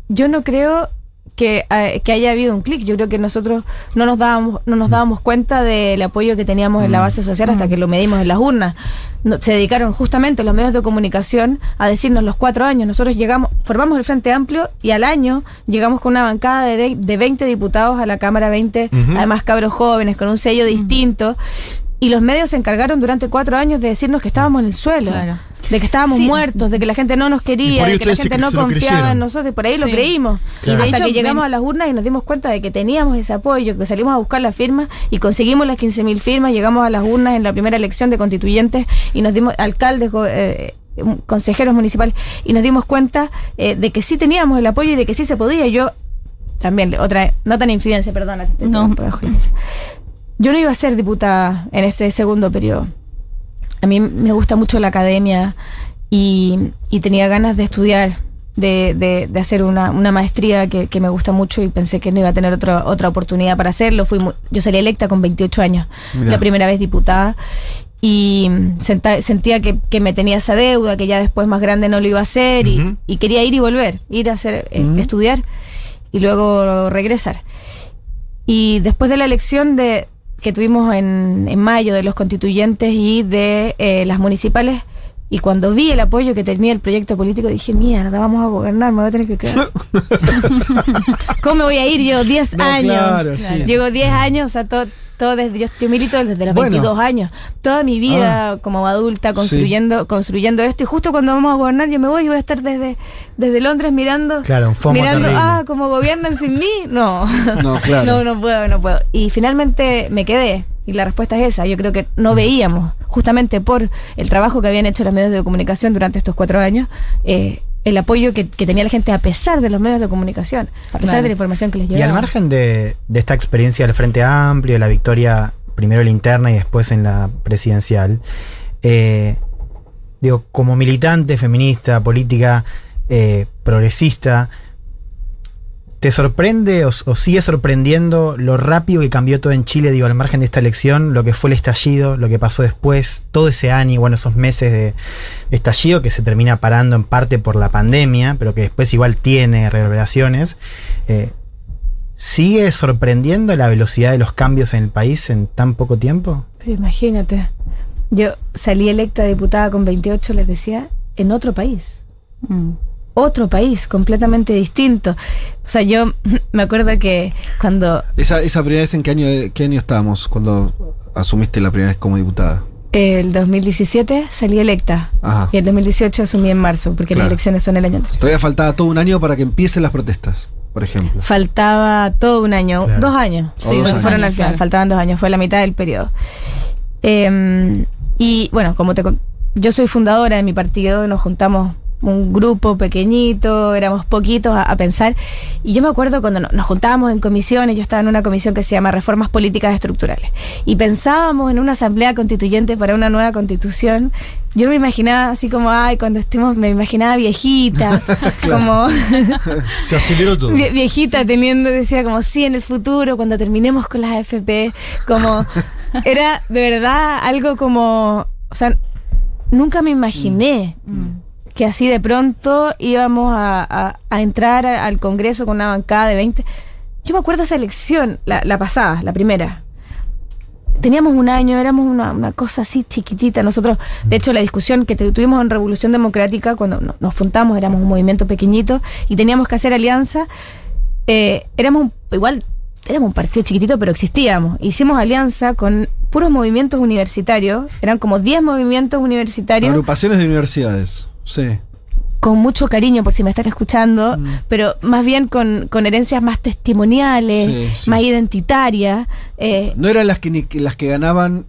Yo no creo que, eh, que haya habido un clic. Yo creo que nosotros no nos dábamos, no nos dábamos cuenta del apoyo que teníamos en la base social hasta que lo medimos en las urnas. No- se dedicaron justamente los medios de comunicación a decirnos los cuatro años. Nosotros llegamos, formamos el Frente Amplio y al año llegamos con una bancada de, de, de 20 diputados a la Cámara 20, Ujú. además cabros jóvenes, con un sello distinto. Y los medios se encargaron durante cuatro años de decirnos que estábamos en el suelo, Claro. De que estábamos Sí. muertos, de que la gente no nos quería, de que la se- gente no se confiaba en nosotros, y por ahí lo creímos. Claro. Y de hasta hecho, que llegamos ven- a las urnas y nos dimos cuenta de que teníamos ese apoyo, que salimos a buscar las firmas y conseguimos las 15.000 firmas, llegamos a las urnas en la primera elección de constituyentes y nos dimos alcaldes, go- eh, consejeros municipales y nos dimos cuenta eh, de que sí teníamos el apoyo y de que sí se podía. Yo también, otra, no tan incidencia, perdona. No. Yo no iba a ser diputada en este segundo periodo. A mí me gusta mucho la academia y, y tenía ganas de estudiar, de, de- de hacer una, una maestría que, que me gusta mucho y pensé que no iba a tener otra, otra oportunidad para hacerlo. Fui mu- yo salí electa con 28 años, Mirá. la primera vez diputada. Y senta- sentía que, que me tenía esa deuda, que ya después más grande no lo iba a hacer y, quería ir y volver, ir a hacer, eh, estudiar y luego regresar. Y después de la elección de, que tuvimos en, en mayo de los constituyentes y de eh, las municipales, y cuando vi el apoyo que tenía el proyecto político, dije, mierda, vamos a gobernar, me voy a tener que quedar. ¿Cómo me voy a ir? Llevo 10 No, años. claro, sí. Llevo 10 años, o sea, todo, todo desde, yo, yo milito desde los Bueno. 22 años. Toda mi vida como adulta construyendo, construyendo esto. Y justo cuando vamos a gobernar, yo me voy y voy a estar desde, desde Londres mirando. Claro, mirando, terrible. ah, como gobiernan sin mí. No. No, claro. No, no puedo, no puedo. Y finalmente me quedé. Y la respuesta es esa. Yo creo que no veíamos, justamente por el trabajo que habían hecho los medios de comunicación durante estos cuatro años, eh, el apoyo que, que tenía la gente a pesar de los medios de comunicación, a pesar Claro. de la información que les Y llegaba. al margen de, de esta experiencia del Frente Amplio, de la victoria primero en la interna y después en la presidencial, eh, digo, como militante feminista, política, eh, progresista, ¿te sorprende o, o sigue sorprendiendo lo rápido que cambió todo en Chile, digo, al margen de esta elección, lo que fue el estallido, lo que pasó después, todo ese año, bueno, esos meses de, de estallido que se termina parando en parte por la pandemia, pero que después igual tiene reverberaciones? Eh, ¿Sigue sorprendiendo la velocidad de los cambios en el país en tan poco tiempo? Pero imagínate, yo salí electa diputada con 28, les decía, en otro país. Mm. Otro país, completamente distinto. O sea, yo me acuerdo que cuando Esa, esa primera vez en qué año, qué año estábamos cuando asumiste la primera vez como diputada. el 2017 salí electa Ajá. y el 2018 asumí en marzo, porque Claro. las elecciones son el año anterior. Todavía faltaba todo un año para que empiecen las protestas, por ejemplo. Faltaba todo un año, Claro. dos años. O dos no años. fueron al final, Claro. faltaban dos años, fue la mitad del periodo. Eh, y bueno, como te yo soy fundadora de mi partido, nos juntamos un grupo pequeñito, éramos poquitos a, a pensar. Y yo me acuerdo cuando no- nos juntábamos en comisiones, yo estaba en una comisión que se llama Reformas Políticas Estructurales, y pensábamos en una asamblea constituyente para una nueva constitución. Yo me imaginaba así como, ay, cuando estemos, me imaginaba viejita, como... Se aceleró todo. Vie- viejita teniendo, decía como sí, en el futuro, cuando terminemos con las AFP, como era de verdad algo como, o sea, nunca me imaginé que así de pronto íbamos a, a- entrar al Congreso con una bancada de 20. Yo me acuerdo esa elección, la, la pasada, la primera. Teníamos un año, éramos una, una cosa así chiquitita. Nosotros, de hecho, la discusión que tu- tuvimos en Revolución Democrática, cuando no- nos juntamos, éramos un movimiento pequeñito y teníamos que hacer alianza, eh, éramos un- igual, éramos un partido chiquitito, pero existíamos. Hicimos alianza con puros movimientos universitarios, eran como 10 movimientos universitarios Agrupaciones de universidades. Sí. con mucho cariño por si me están escuchando, pero más bien con, con herencias más testimoniales, Sí, sí. más identitarias. eh, No eran las que, ni- las que ganaban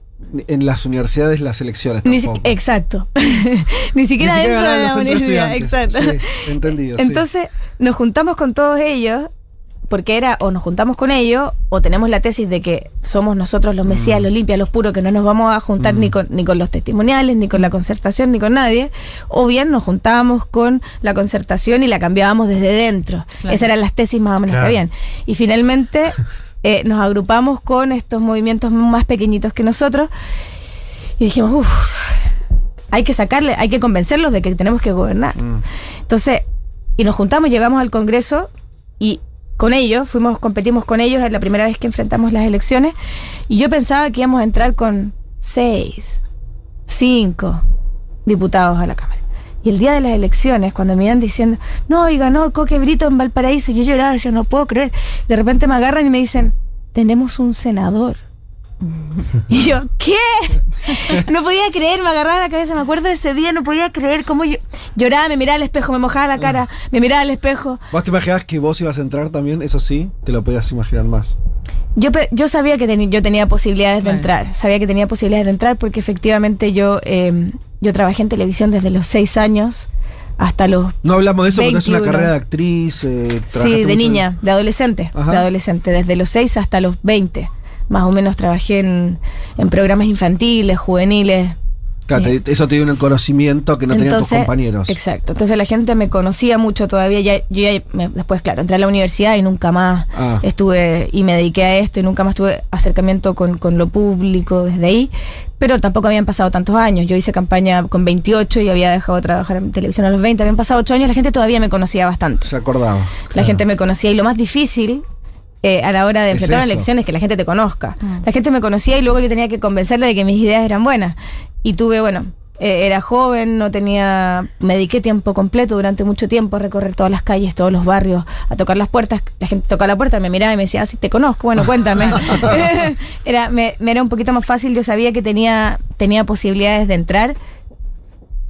en las universidades las elecciones Ni exacto. Ni siquiera Ni dentro de la universidad. Exacto. Sí, entendido. sí. Entonces nos juntamos con todos ellos, porque era o nos juntamos con ellos, o tenemos la tesis de que somos nosotros los mesías, Mm. los limpias, los puros, que no nos vamos a juntar ni, con, ni con los testimoniales, ni con la concertación, ni con nadie, o bien nos juntábamos con la concertación y la cambiábamos desde dentro. Claro. Esas eran las tesis más o menos Claro. que habían. Y finalmente eh, nos agrupamos con estos movimientos más pequeñitos que nosotros y dijimos, uff, hay que sacarle, hay que convencerlos de que tenemos que gobernar. Mm. Entonces, y nos juntamos, llegamos al Congreso y con ellos, fuimos, competimos con ellos, es la primera vez que enfrentamos las elecciones, y yo pensaba que íbamos a entrar con seis, cinco diputados a la Cámara. Y el día de las elecciones, cuando me iban diciendo, no, y ganó Coque Brito en Valparaíso, yo lloraba, decía, no puedo creer. De repente me agarran y me dicen, tenemos un senador. Y yo, ¿qué? No podía creer, me agarraba la cabeza, me acuerdo de ese día, no podía creer cómo yo lloraba, me miraba al espejo, me mojaba la cara, me miraba al espejo. ¿Vos te imaginabas que vos ibas a entrar también? Eso sí, te lo podías imaginar más. Yo, yo sabía que yo tenía posibilidades Claro. de entrar, sabía que tenía posibilidades de entrar porque efectivamente yo, eh, yo trabajé en televisión desde los seis años hasta los... No hablamos de eso porque es una 21. carrera de actriz. eh, Sí, de niña, de adolescente, Ajá. de adolescente, desde los seis hasta los 20. Más o menos trabajé en, en programas infantiles, juveniles, Claro, te- eso te dio un conocimiento que no tenían tus compañeros. Exacto. Entonces la gente me conocía mucho todavía. Ya, yo ya me- después, claro, entré a la universidad y nunca más Ah. estuve y me dediqué a esto y nunca más tuve acercamiento con, con lo público desde ahí. Pero tampoco habían pasado tantos años. Yo hice campaña con 28 y había dejado de trabajar en televisión a los 20. Habían pasado 8 años. La gente todavía me conocía bastante. Se acordaba. La gente me conocía y lo más difícil eh, a la hora de enfrentar es que la gente te conozca. Mm. La gente me conocía y luego yo tenía que convencerle de que mis ideas eran buenas. Y tuve, bueno, eh, era joven, no tenía, me dediqué tiempo completo durante mucho tiempo a recorrer todas las calles, todos los barrios, a tocar las puertas. La gente tocaba la puerta, me miraba y me decía, ah, sí, te conozco, bueno, cuéntame. era, me, me era un poquito más fácil, yo sabía que tenía, tenía posibilidades de entrar.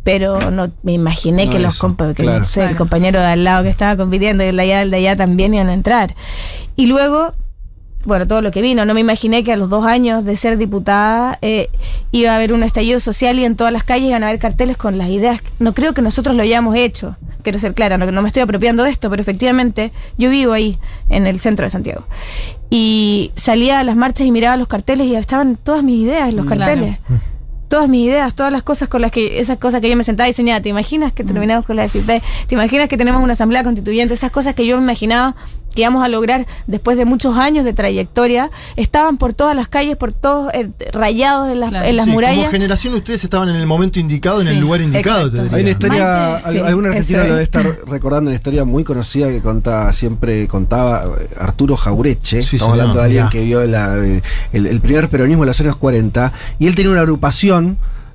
Pero no me imaginé No que los eso, compa- que claro. no sé, el compañero de al lado que estaba compitiendo y el de allá, el de allá también iban a entrar. Y luego, bueno, todo lo que vino. No me imaginé que a los dos años de ser diputada eh, iba a haber un estallido social y en todas las calles iban a haber carteles con las ideas. No creo que nosotros lo hayamos hecho. Quiero ser clara, no, no me estoy apropiando de esto, pero efectivamente yo vivo ahí, en el centro de Santiago. Y salía a las marchas y miraba los carteles y estaban todas mis ideas en los Claro. carteles. Todas mis ideas, todas las cosas con las que, esas cosas que yo me sentaba y soñaba. ¿Te imaginas que terminamos con la FP? ¿Te imaginas que tenemos una asamblea constituyente? Esas cosas que yo me imaginaba que íbamos a lograr después de muchos años de trayectoria, estaban por todas las calles, por todos eh, rayados en las, Claro. en las Sí, Como murallas. generación ustedes estaban en el momento indicado, en el lugar indicado, exacto. te Hay una historia, Maite, sí, algún argentino lo debe es. estar recordando, una historia muy conocida que contaba, siempre contaba eh, Arturo Jaureche. Sí, Estamos señor, hablando de alguien que vio la, eh, el, el primer peronismo en los años 40. Y él tenía una agrupación.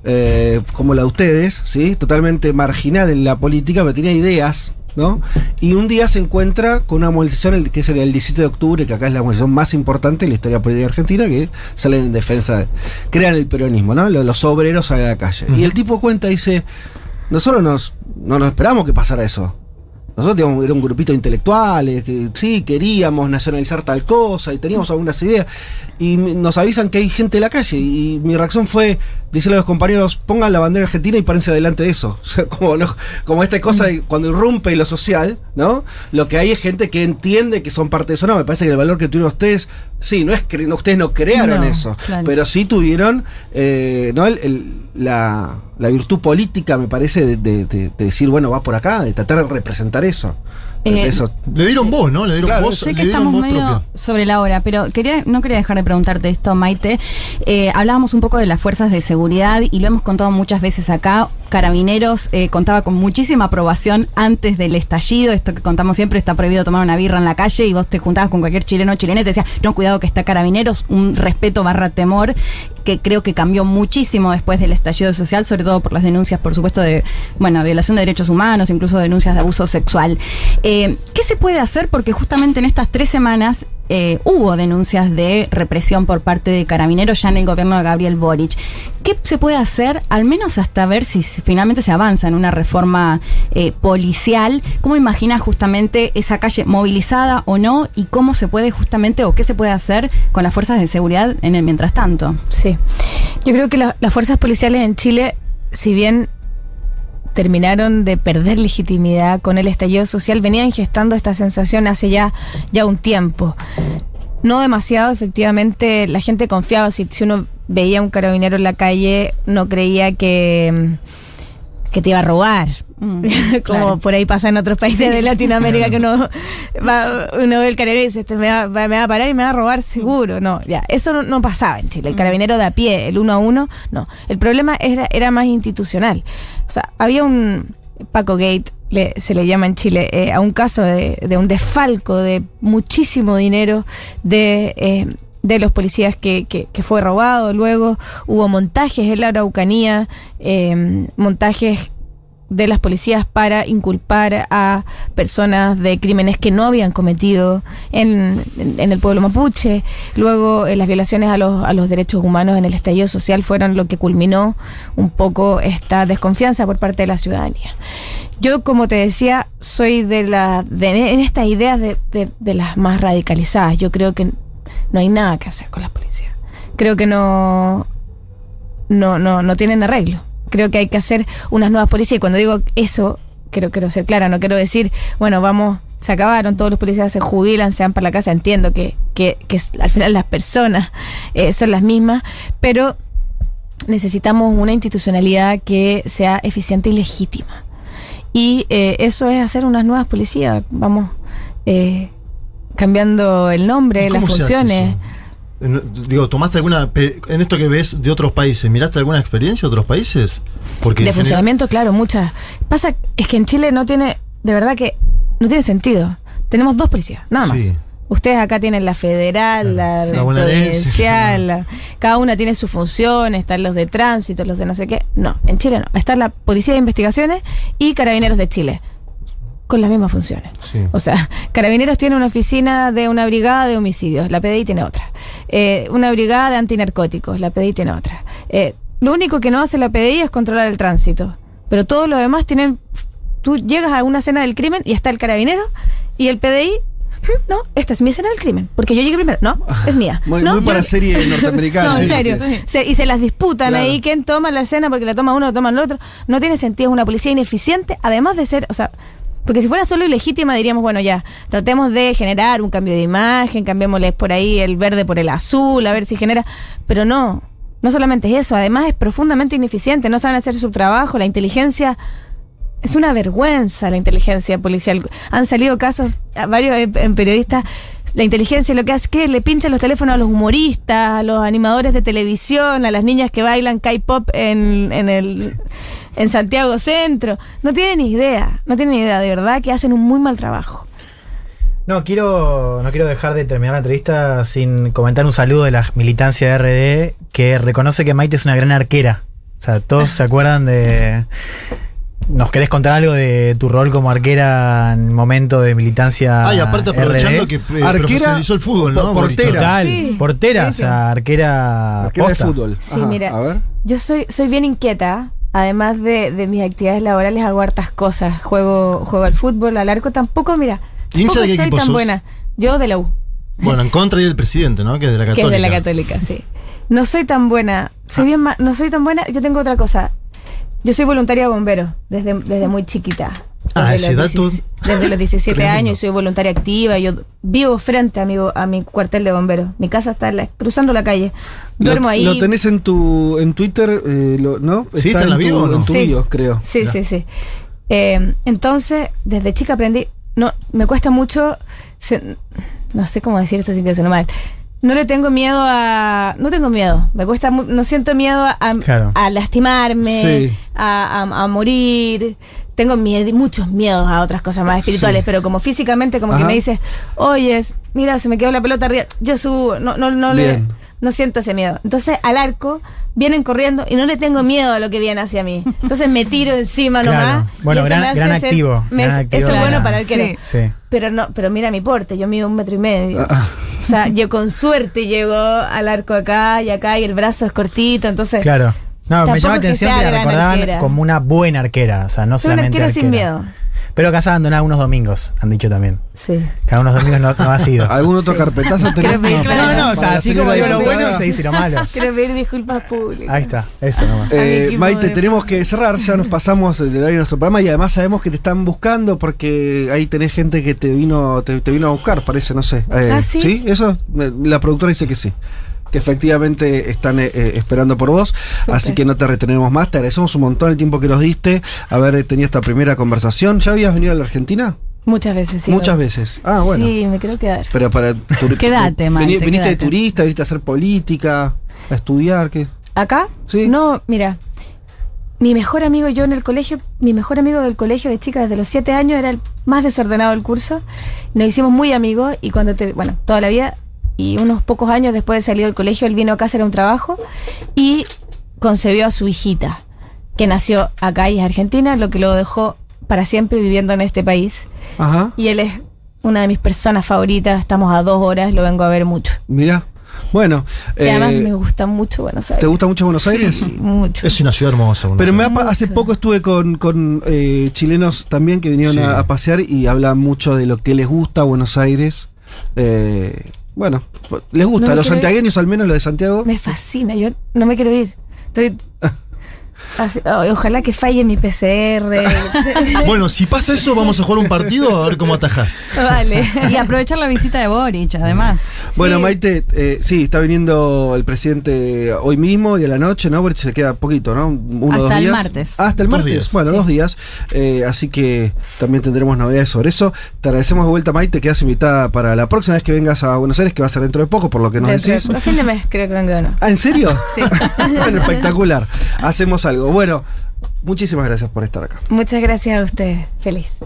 Eh, como la de ustedes, ¿sí? Totalmente marginal en la política, pero tenía ideas, ¿no? Y un día se encuentra con una movilización, que es el, el 17 de octubre, que acá es la movilización más importante en la historia política argentina, que salen en defensa, de- crean el peronismo, ¿no? Los, los obreros salen a la calle. Y el tipo cuenta, dice, nosotros nos, no nos esperamos que pasara eso. Nosotros digamos, era un grupito de intelectuales que sí, queríamos nacionalizar tal cosa y teníamos algunas ideas. Y nos avisan que hay gente en la calle. Y mi reacción fue decirle a los compañeros, pongan la bandera argentina y párense adelante de eso. O sea, como, como esta cosa cuando irrumpe lo social, ¿no? Lo que hay es gente que entiende que son parte de eso. No, me parece que el valor que tuvieron ustedes, sí, no es que no, ustedes no crearon No, eso, claro. pero sí tuvieron eh, ¿no? El- el- la, la virtud política, me parece, de, de- de- de decir, bueno, va por acá, de tratar de representar eso. Eh, eso Le dieron voz, ¿no? Le dieron Claro, voz, Sé que estamos medio propia. sobre la hora, pero quería, no quería dejar de preguntarte esto, Maite. Eh, hablábamos un poco de las fuerzas de seguridad y lo hemos contado muchas veces acá. Carabineros eh, contaba con muchísima aprobación antes del estallido. Esto que contamos siempre está prohibido tomar una birra en la calle y vos te juntabas con cualquier chileno o chilena y te decía, no, cuidado que está Carabineros, un respeto barra temor que creo que cambió muchísimo después del estallido social, sobre todo por las denuncias, por supuesto, de bueno, violación de derechos humanos, incluso denuncias de abuso sexual. Eh, ¿Qué se puede hacer? Porque justamente en estas tres semanas eh, hubo denuncias de represión por parte de carabineros ya en el gobierno de Gabriel Boric. ¿Qué se puede hacer, al menos hasta ver si finalmente se avanza en una reforma eh, policial? ¿Cómo imaginas justamente esa calle movilizada o no? ¿Y cómo se puede justamente, o qué se puede hacer con las fuerzas de seguridad en el mientras tanto? Sí. Yo creo que la- las fuerzas policiales en Chile, si bien terminaron de perder legitimidad con el estallido social, venían gestando esta sensación hace ya, ya un tiempo. No demasiado, efectivamente, la gente confiaba. Si, si uno veía a un carabinero en la calle, no creía que, que te iba a robar. Mm, Como claro. por ahí pasa en otros países de Latinoamérica que uno, va, uno ve el carabinero y dice, "Este me va, va- me va a parar y me va a robar seguro. No, ya, eso no, no pasaba en Chile. El carabinero de a pie, el uno a uno, no. El problema era, era más institucional. O sea, había un Paco Gate, le- se le llama en Chile, eh, a un caso de, de un desfalco de muchísimo dinero de... eh, de los policías que, que, fue robado. Luego hubo montajes en la Araucanía, eh, montajes de las policías para inculpar a personas de crímenes que no habían cometido en, en- el pueblo mapuche. Luego eh, las violaciones a los, a los derechos humanos en el estallido social fueron lo que culminó un poco esta desconfianza por parte de la ciudadanía. Yo, como te decía, soy de la de, en estas ideas de, de- de las más radicalizadas. Yo creo que no hay nada que hacer con la policía. Creo que no no, no, no tienen arreglo. Creo que hay que hacer unas nuevas policías. Y cuando digo eso, quiero, ser clara, no quiero decir, bueno, vamos, se acabaron, todos los policías se jubilan, se van para la casa. Entiendo que, que, que al final las personas eh, son las mismas, pero necesitamos una institucionalidad que sea eficiente y legítima. Y eh, eso es hacer unas nuevas policías. Vamos eh, cambiando el nombre, ¿Y las funciones. Digo, ¿tomaste alguna, en esto que ves de otros países, miraste alguna experiencia de otros países? Porque De funcionamiento, claro, muchas. Pasa, es que en Chile no tiene, de verdad que no tiene sentido. Tenemos dos policías, nada más. Sí. Ustedes acá tienen la federal, la, Sí. provincial, la- cada una tiene su función, están los de tránsito, los de no sé qué. No, en Chile no. Está la Policía de Investigaciones y Carabineros de Chile, con las mismas funciones. Sí. O sea, Carabineros tiene una oficina de una brigada de homicidios, la PDI tiene otra. Eh, una brigada de antinarcóticos, la PDI tiene otra. Eh, lo único que no hace la PDI es controlar el tránsito. Pero todo lo demás tienen. Tú llegas a una escena del crimen y está el carabinero y el PDI. "Mm, No, esta es mi escena del crimen. Porque yo llegué primero. No, es mía. Muy, no, muy para yo- serie norteamericana. no, en serio. Se- y se las disputan Claro. ahí. ¿Quién toma la escena? Porque la toma uno, la toma el otro. No tiene sentido. Es una policía ineficiente, además de ser. O sea, porque si fuera solo ilegítima, diríamos, bueno, ya, tratemos de generar un cambio de imagen, cambiémosles por ahí el verde por el azul, a ver si genera. Pero no. No solamente es eso, además es profundamente ineficiente. No saben hacer su trabajo. La inteligencia. Es una vergüenza la inteligencia policial. Han salido casos, varios eh, en periodistas, la inteligencia lo que hace es que le pinchan los teléfonos a los humoristas, a los animadores de televisión, a las niñas que bailan K-pop en el en Santiago Centro. No tienen ni idea, no tienen ni idea, de verdad que hacen un muy mal trabajo. No quiero, no quiero dejar de terminar la entrevista sin comentar un saludo de la militancia de RD que reconoce que Maite es una gran arquera. O sea, todos se acuerdan de. ¿Nos querés contar algo de tu rol como arquera en el momento de militancia? Ah, y aparte aprovechando RD? que eh, Arquera, profesionalizó el fútbol, ¿no? portera. Total, Sí, portera, o sea, arquera. Arquera de fútbol. Sí, Ajá, mira. A ver. Yo soy, soy bien inquieta. Además de, de mis actividades laborales, hago hartas cosas. Juego, juego al fútbol, al arco. Tampoco, mira, ¿Hincha tampoco soy tan sos? buena. Yo de la U. Bueno, en contra y del presidente, ¿no? Que es de la Que católica. es de la católica, sí. No soy tan buena. Soy bien ma- no soy tan buena. Yo tengo otra cosa. Yo soy voluntaria de bombero desde, desde muy chiquita. Ah, Desde los dato- 16 Desde los 17 Tremendo. años y soy voluntaria activa. Yo vivo frente a mi, a mi cuartel de bomberos. Mi casa está en la- cruzando la calle. Duermo lo, ahí. Lo tenés en tu en Twitter, eh, lo- ¿no? Sí, está en la tu, bio, ¿o no? en tu Sí. bio, creo. Sí, sí, sí. Eh, entonces, desde chica aprendí. No, me cuesta mucho. se- no sé cómo decir esto sin que suene mal. No le tengo miedo a. No tengo miedo. Me cuesta. mu- No siento miedo a, Claro. a lastimarme, Sí. a, a- a morir. Tengo miedo, muchos miedos a otras cosas más espirituales, Sí. pero como físicamente, como que me dices, oyes, mira, se me quedó la pelota arriba, yo subo, no, no, no le. No siento ese miedo. Entonces, al arco, vienen corriendo y no le tengo miedo a lo que viene hacia mí. Entonces me tiro encima Claro. nomás. Bueno, y eso gran- me hace gran ser- activo, me- gran activo. Eso es bueno para el que Sí. Sí. Pero no, pero mira mi porte, yo mido un metro y medio. Ah, O sea, yo con suerte llego al arco acá y acá y el brazo es cortito, entonces Claro. No, me llama la que atención que la recordaban arquera. como una buena arquera. O sea, no soy una solamente arquera sin miedo. Pero casa abandonada unos domingos, han dicho también. Sí. Cada unos domingos no, no ha sido. ¿Algún otro carpetazo que, No, claro. no, o sea, Para así como digo lo bueno, se dice lo malo. Quiero pedir disculpas públicas. Ahí está, eso nomás. Eh, Maite, tenemos que cerrar, ya nos pasamos del horario de nuestro programa y además sabemos que te están buscando porque ahí tenés gente que te vino, te, te vino a buscar, parece, no sé. Eh, ¿Ah, sí? Eso, eh, la productora dice que sí. Que efectivamente están eh, eh, esperando por vos, así que no te retenemos más. Te agradecemos un montón el tiempo que nos diste, haber tenido esta primera conversación. ¿Ya habías venido a la Argentina? Muchas veces, sí. Muchas veces. Ah, bueno. Sí, me creo quedar. Pero para Quédate, Vini- Viniste de turista, viniste a hacer política, a estudiar, ¿qué? ¿Acá? Sí. No, mira. Mi mejor amigo, yo en el colegio, mi mejor amigo del colegio de chica desde los siete años era el más desordenado del curso. Nos hicimos muy amigos y cuando te, bueno, toda la vida y unos pocos años después de salir del colegio, él vino acá a hacer un trabajo y concebió a su hijita, que nació acá y es argentina, lo que lo dejó para siempre viviendo en este país. Ajá. Y él es una de mis personas favoritas, estamos a dos horas, lo vengo a ver mucho. Mira. Bueno. Y además eh, me gusta mucho Buenos Aires. ¿Te gusta mucho Buenos Aires? Mucho. Es una ciudad hermosa. Buenos Pero me ha hace poco estuve con, con, eh, chilenos también que vinieron Sí. a, a pasear y hablan mucho de lo que les gusta Buenos Aires. Eh, bueno, les gusta. No Los ir. santiagueños, al menos lo de Santiago. Me fascina, yo no me quiero ir. Estoy. así- ay, ojalá que falle mi PCR. Bueno, si pasa eso, vamos a jugar un partido a ver cómo atajás. vale. Y aprovechar la visita de Boric, además. Bueno, Sí. Maite, eh, sí, está viniendo el presidente hoy mismo y a la noche, ¿no? Porque se queda poquito, ¿no? Uno Hasta dos el días. martes. Ah, hasta el Dos martes. días. Bueno, dos días. Eh, así que también tendremos novedades sobre eso. Te agradecemos de vuelta, Maite. Quedas invitada para la próxima vez que vengas a Buenos Aires, que va a ser dentro de poco, por lo que nos Dentro de- decís. a fin de mes creo que vengo de nuevo. Ah, ¿en serio? Sí. bueno, espectacular. Hacemos algo. Bueno, muchísimas gracias por estar acá. Muchas gracias a ustedes. Feliz.